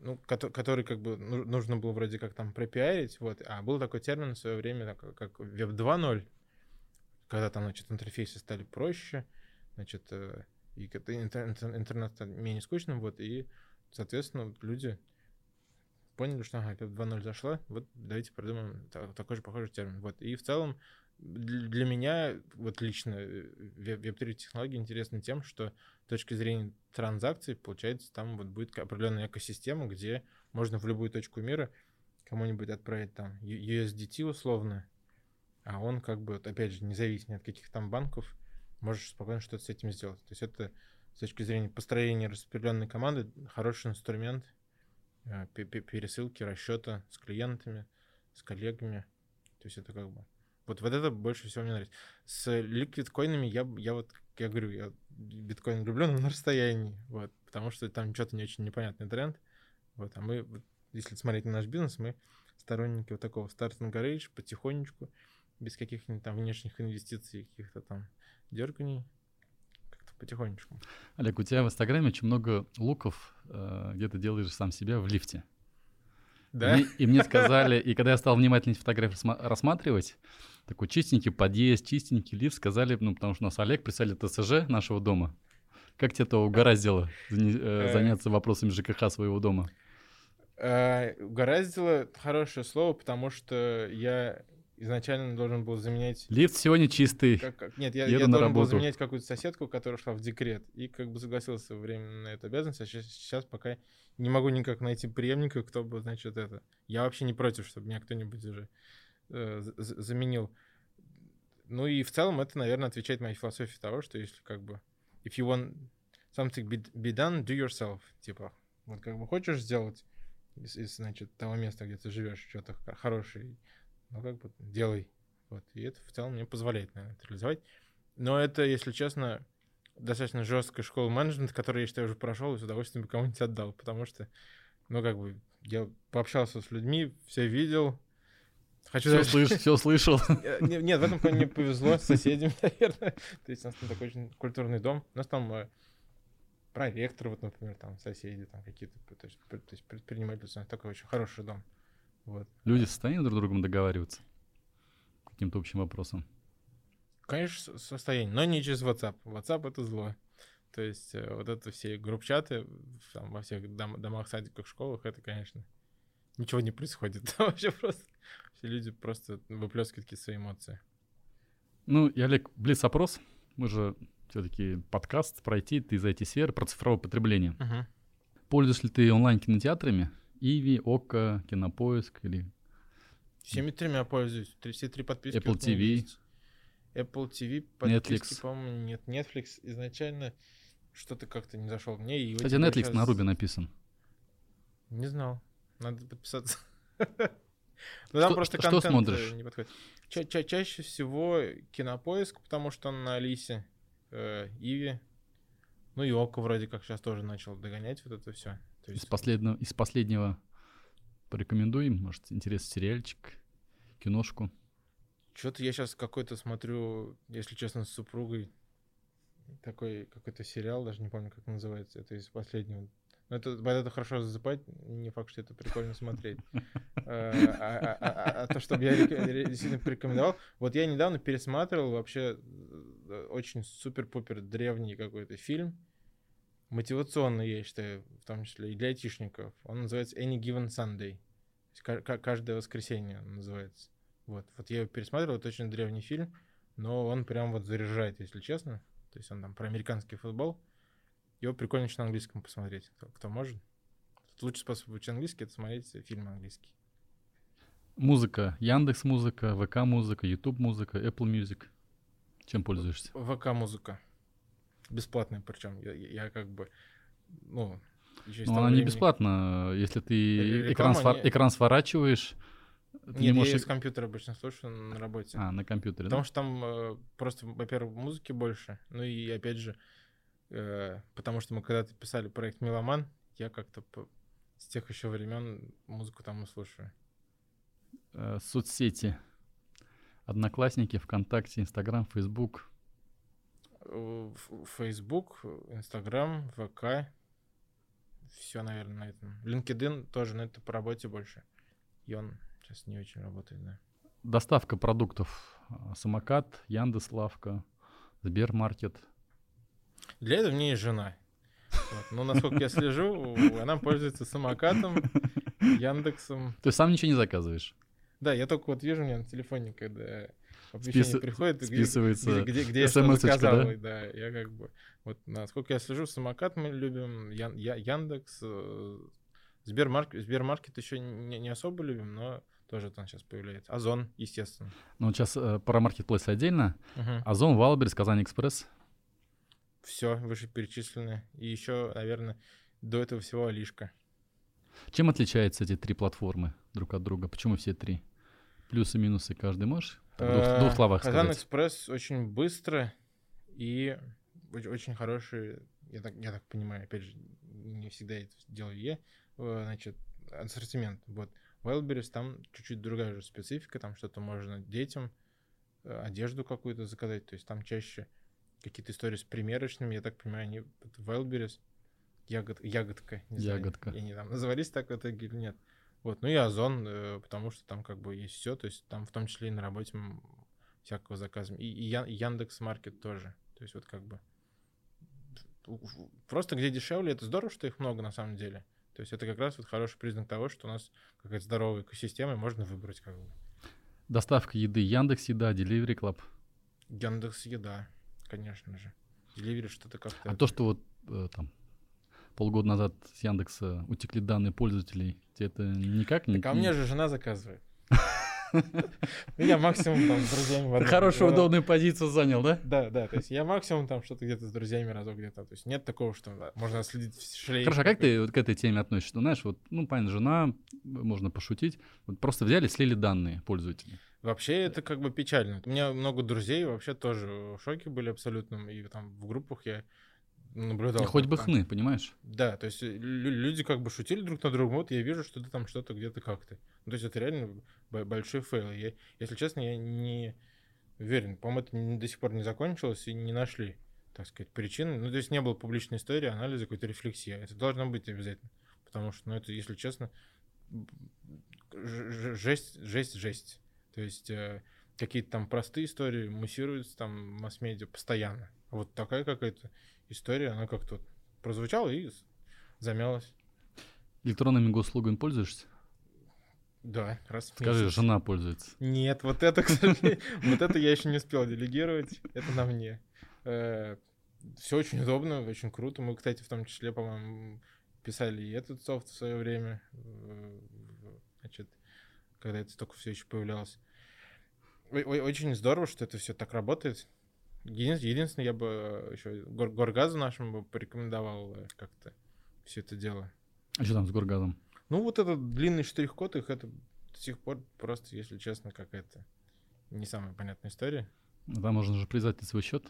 ну, который, который как бы нужно было вроде как там пропиарить, вот, а был такой термин в свое время, как, как Web 2.0, когда там, значит, интерфейсы стали проще, значит, э, и интернет стал менее скучным, вот, и, соответственно, люди поняли, что ага, Web 2.0 зашла, вот давайте придумаем такой же похожий термин. Вот. И в целом для меня, вот лично, Web3 э, технологии интересны тем, что с точки зрения транзакций, получается, там вот будет определенная экосистема, где можно в любую точку мира кому-нибудь отправить там USDT условно, а он как бы, вот, опять же, независимо от каких там банков, можешь спокойно что-то с этим сделать. То есть это с точки зрения построения распределенной команды хороший инструмент пересылки, расчета с клиентами, с коллегами. То есть это как бы... Вот, вот это больше всего мне нравится. С ликвид-коинами я, я вот, я говорю, я биткоин люблю, но на расстоянии, вот, потому что там что-то не очень непонятный тренд. Вот, а мы, вот, если смотреть на наш бизнес, мы сторонники вот такого стартинг рейдж потихонечку, без каких-нибудь там внешних инвестиций, каких-то там дерганий, потихонечку. Олег, у тебя в Инстаграме очень много луков, э, где ты делаешь сам себя в лифте. Да? И, и мне сказали, и когда я стал внимательно фотографии рассматривать, такой чистенький подъезд, чистенький лифт, сказали, ну, потому что у нас Олег прислали ТСЖ нашего дома. Как тебе это угораздило э, э. заняться вопросами ЖКХ своего дома? Угораздило хорошее слово, потому что я изначально должен был заменять... Лифт сегодня чистый. Как, как, нет, я, я должен работу. был заменять какую-то соседку, которая шла в декрет. И как бы согласился временно на эту обязанность. А сейчас, сейчас пока не могу никак найти преемника, кто бы, значит, это... Я вообще не против, чтобы меня кто-нибудь уже э, заменил. Ну и в целом это, наверное, отвечает моей философии того, что если как бы... If you want something be done, do yourself. Типа, вот как бы хочешь сделать из, из значит, того места, где ты живешь, что-то хорошее, ну, как бы делай. Вот. И это в целом мне позволяет, наверное, это реализовать. Но это, если честно, достаточно жесткая школа менеджмента, которую я считаю уже прошел и с удовольствием бы кому-нибудь отдал, потому что, ну, как бы, я пообщался с людьми, все видел. Хочу все, слыш, все слышал. Нет, в этом плане мне повезло с соседями, наверное. То есть у нас там такой очень культурный дом. У нас там э, проректор, вот, например, там соседи, там какие-то, то есть, то есть предприниматели, у нас такой очень хороший дом. Вот. Люди в состоянии друг с другом договариваться каким-то общим вопросом? Конечно, состояние, но не через WhatsApp. WhatsApp — это зло. То есть э, вот это все группчаты там, во всех дом, домах, садиках, школах, это, конечно, ничего не происходит. Там вообще просто все люди просто выплескивают какие-то свои эмоции. Ну, и, Олег, блиц-опрос. Мы же все-таки подкаст пройти, ты из этой сферы про цифровое потребление. Uh-huh. Пользуешь ли ты онлайн-кинотеатрами? Иви, Ока, Кинопоиск или... Всеми тремя пользуюсь. Все три подписки. Apple TV. Apple TV, подписки, по-моему, нет. Netflix изначально что-то как-то не зашел мне. И Кстати, Netflix сейчас... на Руби написан. Не знал. Надо подписаться. Ну, там просто что смотришь? не подходит. Ча ча чаще всего кинопоиск, потому что он на Алисе, э, Иви. Ну и Око вроде как сейчас тоже начал догонять вот это все. То есть... из, последнего, из последнего порекомендуем, может, интересный сериальчик, киношку. Что-то я сейчас какой-то смотрю, если честно, с супругой. Такой какой-то сериал, даже не помню, как называется. Это из последнего. Но это, это хорошо засыпать, не факт, что это прикольно смотреть. А, а, а, а то, чтобы я действительно порекомендовал. Вот я недавно пересматривал вообще э, очень супер-пупер древний какой-то фильм мотивационный, я считаю, в том числе и для айтишников. Он называется Any Given Sunday. Каждое воскресенье он называется. Вот, вот я его пересматривал, это очень древний фильм, но он прям вот заряжает, если честно. То есть он там про американский футбол. Его прикольно еще на английском посмотреть, кто, кто может. Лучший способ учить английский — это смотреть фильмы английские. Музыка. Яндекс Музыка, ВК Музыка, YouTube Музыка, Apple Music. Чем пользуешься? ВК Музыка. Бесплатная причем. Я, я, как бы, ну... Еще Но она времени... не бесплатна, если ты экран, свор... не... экран сворачиваешь. Ты Нет, не можешь... я из компьютера обычно слушаю на работе. А, на компьютере, Потому да? что там э, просто, во-первых, музыки больше. Ну и опять же, э, потому что мы когда-то писали проект Меломан, я как-то по... с тех еще времен музыку там и слушаю. Э, соцсети. Одноклассники, ВКонтакте, Инстаграм, Фейсбук. Facebook, Instagram, ВК. Все, наверное, на этом. LinkedIn тоже, но это по работе больше. И он сейчас не очень работает, да. Доставка продуктов. Самокат, Яндекс Лавка, Сбермаркет. Для этого мне есть жена. Вот. Но насколько я слежу, она пользуется самокатом, Яндексом. Ты сам ничего не заказываешь? Да, я только вот вижу у меня на телефоне, когда оповещение Спис... приходит, списывается где, где, где я что. Да? да, я как бы... Вот насколько я слежу, самокат мы любим, Ян, Я, Яндекс, э, Сбермаркет, Сбермаркет еще не, не особо любим, но тоже там сейчас появляется. Озон, естественно. Ну, сейчас э, про маркетплейс отдельно. Угу. Озон, Wildberries, KazanExpress. все вышеперечисленное. И еще, наверное, до этого всего Алишка. Чем отличаются эти три платформы друг от друга? Почему все три? Плюсы, минусы каждый можешь? В двух, двух словах Казан сказать. Экспресс очень быстро и оч- очень хороший, я так, я так понимаю, опять же, не всегда это делаю я, э, значит, ассортимент. Вот. Wildberries там чуть-чуть другая же специфика, там что-то можно детям, э, одежду какую-то заказать, то есть там чаще какие-то истории с примерочными, я так понимаю, они Wildberries, ягод, ягодка, не знаю, Ягодка. и они там назывались так в итоге или нет. Вот, ну и Озон, э, потому что там как бы есть все, то есть там в том числе и на работе всякого заказа. И, и Ян- Яндекс Маркет тоже. То есть вот как бы просто где дешевле, это здорово, что их много на самом деле. То есть это как раз вот хороший признак того, что у нас какая-то здоровая экосистема, и можно выбрать как бы. Доставка еды Яндекс Еда, Delivery Club. Яндекс Еда, конечно же. Delivery что-то как-то... А то, что вот э, там полгода назад с Яндекса утекли данные пользователей, тебе это никак не... Так, а мне же жена заказывает. Я максимум там с друзьями... в Хорошую, удобную позицию занял, да? Да, да, то есть я максимум там что-то где-то с друзьями разок где-то. То есть нет такого, что да, можно следить в шлейф. Хорошо, а как ты вот к этой теме относишься? Ну, знаешь, вот, ну, понятно, жена, можно пошутить. Вот просто взяли, слили данные пользователей. Вообще это как бы печально. У меня много друзей вообще тоже в шоке были абсолютно. И там в группах я наблюдал. И хоть бы там- хны, понимаешь? Да, то есть лю- люди как бы шутили друг на друга. Вот я вижу, что ты там что-то где-то как-то. Ну, то есть это реально большой fail. Я, если честно, я не уверен. По-моему, это до сих пор не закончилось и не нашли, так сказать, причины. Ну, то есть не было публичной истории, анализа, какой-то рефлексии. Это должно быть обязательно. Потому что, ну, это, если честно, жесть, жесть, жесть. То есть э, какие-то там простые истории муссируются там в масс-медиа постоянно. Вот такая какая-то история, она как-то вот прозвучала и замялась. Электронными госуслугами пользуешься? Да, раз в Скажи, месяц. жена пользуется. Нет, вот это, к сожалению, вот это я еще не успел делегировать. Это на мне. Все очень удобно, очень круто. Мы, кстати, в том числе, по-моему, писали и этот софт в свое время. э, Значит, когда это только все еще появлялось. Очень здорово, что это все так работает. Един- Единственное, я бы еще гор- Горгазу нашему бы порекомендовал э, как-то все это дело. А что там с Горгазом? Ну, вот этот длинный штрих-код, их это до сих пор просто, если честно, какая-то не самая понятная история. Ну, Там можно же привязать на свой счет.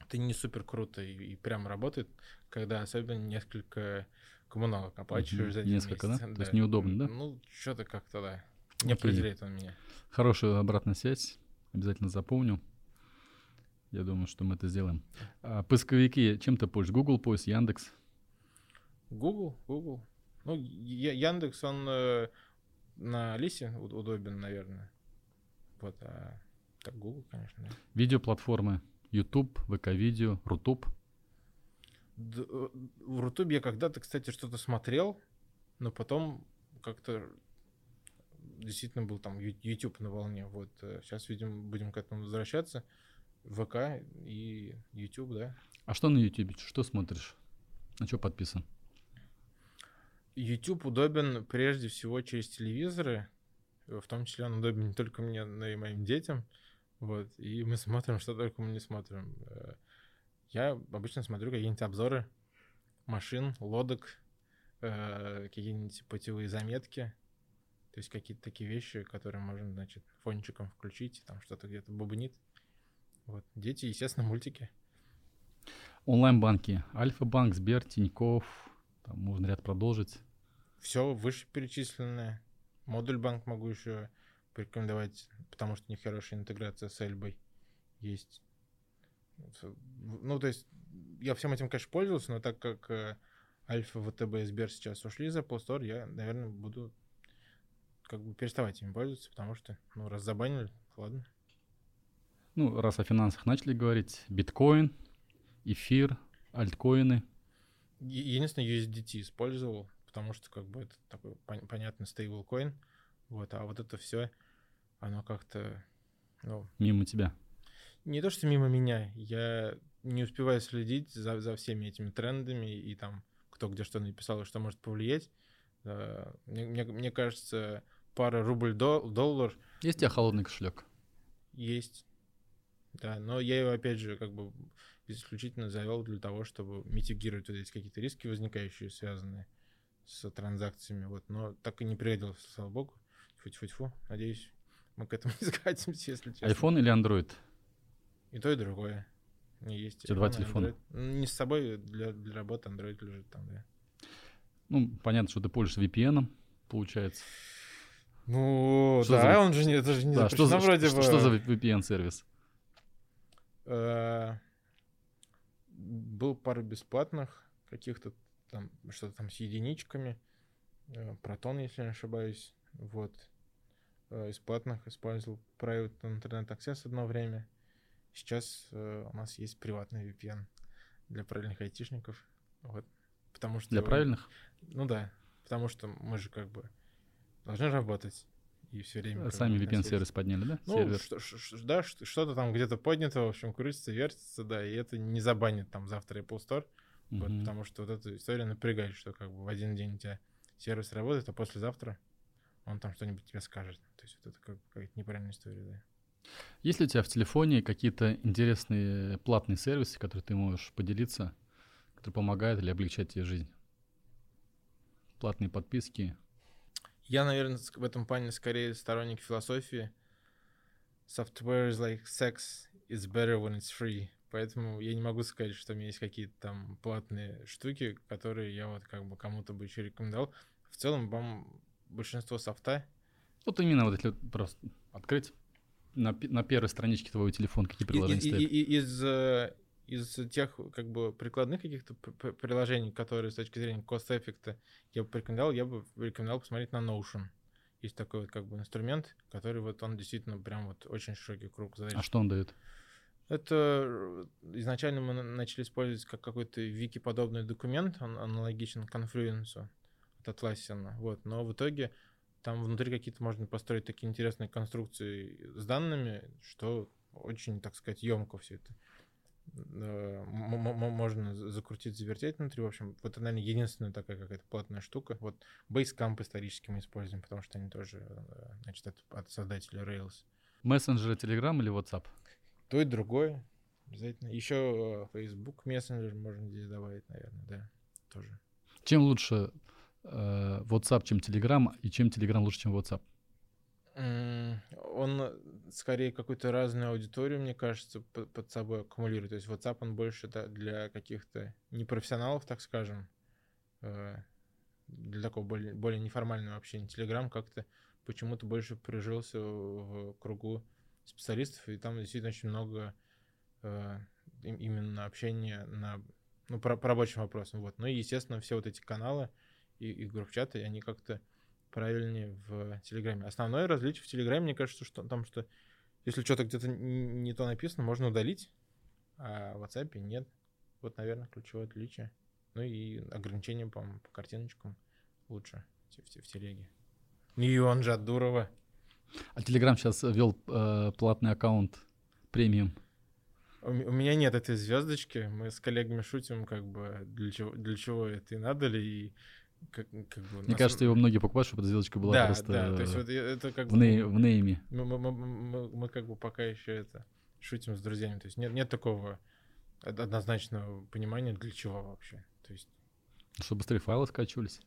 Это не супер круто и, и прям работает, когда особенно несколько коммуналок оплачиваешь за один Несколько, да? месяц. То есть неудобно, да? Ну, что-то как-то, да. Не Окей. определяет он меня. Хорошая обратная связь. Обязательно запомню. Я думаю, что мы это сделаем. А поисковики чем ты пользуешься? Google поиск, Яндекс. Google, Google. Ну, Яндекс, он э, на Алисе уд- удобен, наверное. Вот, а так Google, конечно, да. Видеоплатформы. YouTube, ВК-видео, Рутуб. Д- э, В Рутубе я когда-то, кстати, что-то смотрел, но потом как-то действительно был там YouTube на волне. Вот сейчас, видимо, будем к этому возвращаться. ВК и YouTube, да. А что на YouTube? Что смотришь? На что подписан? YouTube удобен прежде всего через телевизоры. В том числе он удобен не только мне, но и моим детям. Вот. И мы смотрим, что только мы не смотрим. Э, Я обычно смотрю какие-нибудь обзоры машин, лодок, э, какие-нибудь путевые заметки. То есть какие-то такие вещи, которые можно, значит, фончиком включить, там что-то где-то бубнит. Вот. Дети, естественно, мультики. Онлайн-банки. Альфа-банк, Сбер, Тиньков. Там можно ряд продолжить. Все вышеперечисленное. Модуль банк могу еще порекомендовать, потому что у них хорошая интеграция с Эльбой есть. Ну, то есть, я всем этим, конечно, пользовался, но так как э, Альфа, ВТБ и Сбер сейчас ушли из Apple Store, я, наверное, буду как бы переставать ими пользоваться, потому что, ну, раз забанили, ладно. Ну, раз о финансах начали говорить. Биткоин, эфир, альткоины. Единственное, USDT использовал, потому что как бы это такой пон- понятный стейблкоин. Вот, а вот это все, оно как-то, ну, Мимо тебя. не то, что мимо меня, я не успеваю следить за, за всеми этими трендами и там кто где что написал и что может повлиять. Мне, мне, мне кажется, пара рубль дол- доллар Есть у тебя холодный кошелек? есть. Да, но я его, опять же, как бы исключительно завел для того, чтобы митигировать вот эти какие-то риски, возникающие, связанные с транзакциями. Вот. Но так и не пригодился, слава богу. Фу-фу-фу. Надеюсь, мы к этому не скатимся, если честно. iPhone или Android? И то, и другое. Не есть. Тебя два телефона? Android. Ну, Не с собой, для, для работы Android лежит там, да. Ну, понятно, что ты пользуешься VPN, получается. Ну, Что да, за- он же не, это же не Да, что, за, вроде что, бы. что за VPN-сервис? Э, Был пару бесплатных каких-то там, что-то там с единичками. Э, Протон, если не ошибаюсь. Вот. Э, Из платных использовал Private Internet Access одно время. Сейчас у нас есть приватный VPN для правильных айтишников. Вот. Потому что... Для правильных? Ну да. Потому что мы же как бы должны работать. И все время... как Сами. VPN-сервис подняли, да? Ну, Сервер. что- ш- да, что-то там где-то поднято, в общем, крутится, вертится, да, и это не забанит там завтра Apple Store, вот, Мгм. потому что вот эта история напрягает, что как бы в один день у тебя сервис работает, а послезавтра он там что-нибудь тебе скажет. То есть вот это как какая-то неправильная история, да. Есть ли у тебя в телефоне какие-то интересные платные сервисы, которые ты можешь поделиться, которые помогают или облегчают тебе жизнь? Платные подписки. Я, наверное, в этом плане скорее сторонник философии. Software is like sex, it's better when it's free. Поэтому я не могу сказать, что у меня есть какие-то там платные штуки, которые я вот как бы кому-то бы еще рекомендовал. В целом, вам большинство софта, Вот именно вот если просто открыть на, на первой страничке твоего телефона, какие приложения и- стоят. и- и- из, э, из тех как бы прикладных каких-то приложений, которые с точки зрения кост-эффекта я бы порекомендовал, я бы рекомендовал посмотреть на Notion. Есть такой вот как бы инструмент, который вот он действительно прям вот очень широкий круг задач. А что он дает? Это э, изначально мы на- начали использовать как какой-то вики-подобный документ, он аналогичен Confluence от Atlassian, вот, но в итоге там внутри какие-то можно построить такие интересные конструкции с данными, что очень, так сказать, емко все это. Э, Можно за- закрутить, завертеть внутри. В общем, вот это, наверное, единственная такая какая-то платная штука. Вот Basecamp исторически мы используем, потому что они тоже, э, значит, от, от создателя Rails. Мессенджеры Telegram или WhatsApp? То и другое. Обязательно. Еще э, Facebook мессенджер можно здесь добавить, наверное, да. Тоже. Чем лучше э, WhatsApp, чем Telegram, и чем Telegram лучше, чем WhatsApp? Он скорее какую-то разную аудиторию, мне кажется, под собой аккумулирует. То есть WhatsApp он больше для каких-то непрофессионалов, так скажем, э, для такого более, более неформального общения. Telegram как-то почему-то больше прижился в кругу специалистов, и там действительно очень много э, им- именно общения на ну, по, по рабочим вопросам. Вот. Ну и, естественно, все вот эти каналы и, и групп-чаты, они как-то правильнее в Телеграме. Основное различие в Телеграме, мне кажется, что там, что если что-то где-то не то написано, можно удалить, а в WhatsApp нет. Вот, наверное, ключевое отличие. Ну и ограничения, по-моему, по картиночкам лучше в, в- в телеге. Ну и он же от Дурова. А Telegram сейчас ввел э, платный аккаунт премиум. У, у меня нет этой звездочки. Мы с коллегами шутим, как бы, для чего, для чего это и надо ли. И как, как бы, Мне на кажется, его многие покупают, чтобы эта звездочка была да, просто да, то есть э, вот это как в, бы... ней- в нейме. Мы, мы- мы- мы- мы как бы пока еще это шутим с друзьями. То есть нет, нет такого од- однозначного понимания, для чего вообще. То есть, Чтобы быстрее файлы скачивались.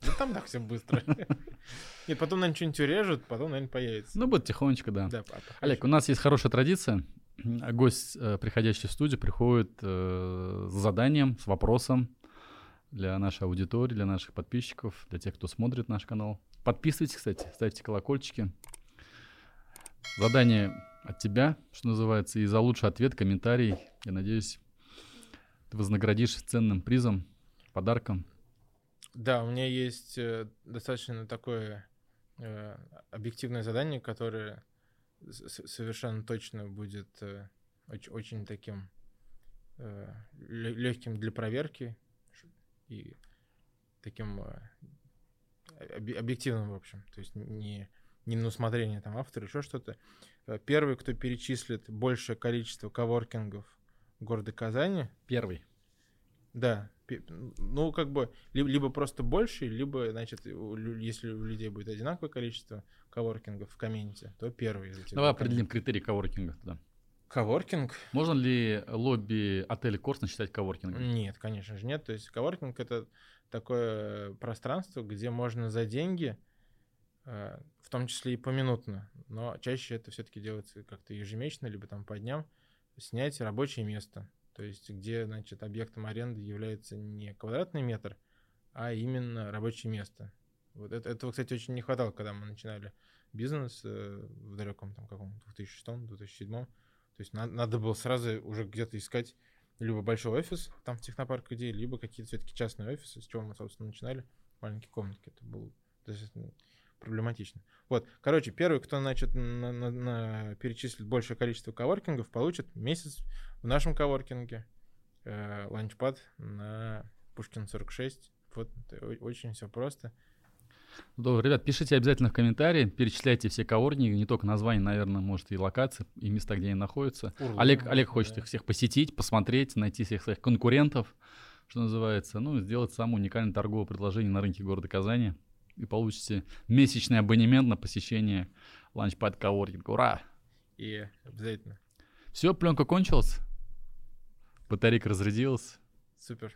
да там так все быстро. Нет, потом, наверное, что-нибудь урежут, потом, наверное, появится. Ну, будет тихонечко, да. Да, Олег, у нас есть хорошая традиция. Гость, э, приходящий в студию, приходит э, с заданием, с вопросом для нашей аудитории, для наших подписчиков, для тех, кто смотрит наш канал. Подписывайтесь, кстати, ставьте колокольчики. Задание от тебя, что называется, и за лучший ответ, комментарий, я надеюсь, ты вознаградишь ценным призом, подарком. Да, у меня есть э, достаточно такое э, объективное задание, которое совершенно точно будет э, оч- очень таким легким для проверки и таким э, объ- объективным, в общем. То есть не, не на усмотрение там автора, еще что-то. Э, Первый, кто перечислит большее количество коворкингов города Казани, Первый. да. Ну, как бы, либо, либо просто больше, либо, значит, у если у людей будет одинаковое количество коворкингов в комменте, то первый из этих. Давай определим критерии коворкинга тогда. Коворкинг? Можно ли лобби отеля Корсна считать коворкингом? Нет, конечно же нет. То есть коворкинг — это такое пространство, где можно за деньги, э, в том числе и поминутно, но чаще это все-таки делается как-то ежемесячно, либо там по дням, снять рабочее место. То есть где, значит, объектом аренды является не квадратный метр, а именно рабочее место. Вот это, этого, кстати, очень не хватало, когда мы начинали бизнес э, в далеком там каком 2006-2007 то есть надо, надо было сразу уже где-то искать либо большой офис там в технопарк идеи, либо какие-то все-таки частные офисы, с чего мы, собственно, начинали. Маленькие комнатки. Это было достаточно проблематично. Вот, короче, первый, кто, значит, на, на, на, перечислит большее количество коворкингов, получит месяц в нашем коворкинге э, ланчпад на Пушкин 46. Вот, очень все просто. Добро, ребят, пишите обязательно в комментарии, перечисляйте все коворкинги, не только название, наверное, может и локации, и места, где они находятся. Урлы, Олег, Олег хочет да. их всех посетить, посмотреть, найти всех своих конкурентов, что называется, ну, сделать самое уникальное торговое предложение на рынке города Казани. И получите месячный абонемент на посещение ланчпад коворкинга. Ура! И обязательно. Все, пленка кончилась. Батарейка разрядилась. Супер.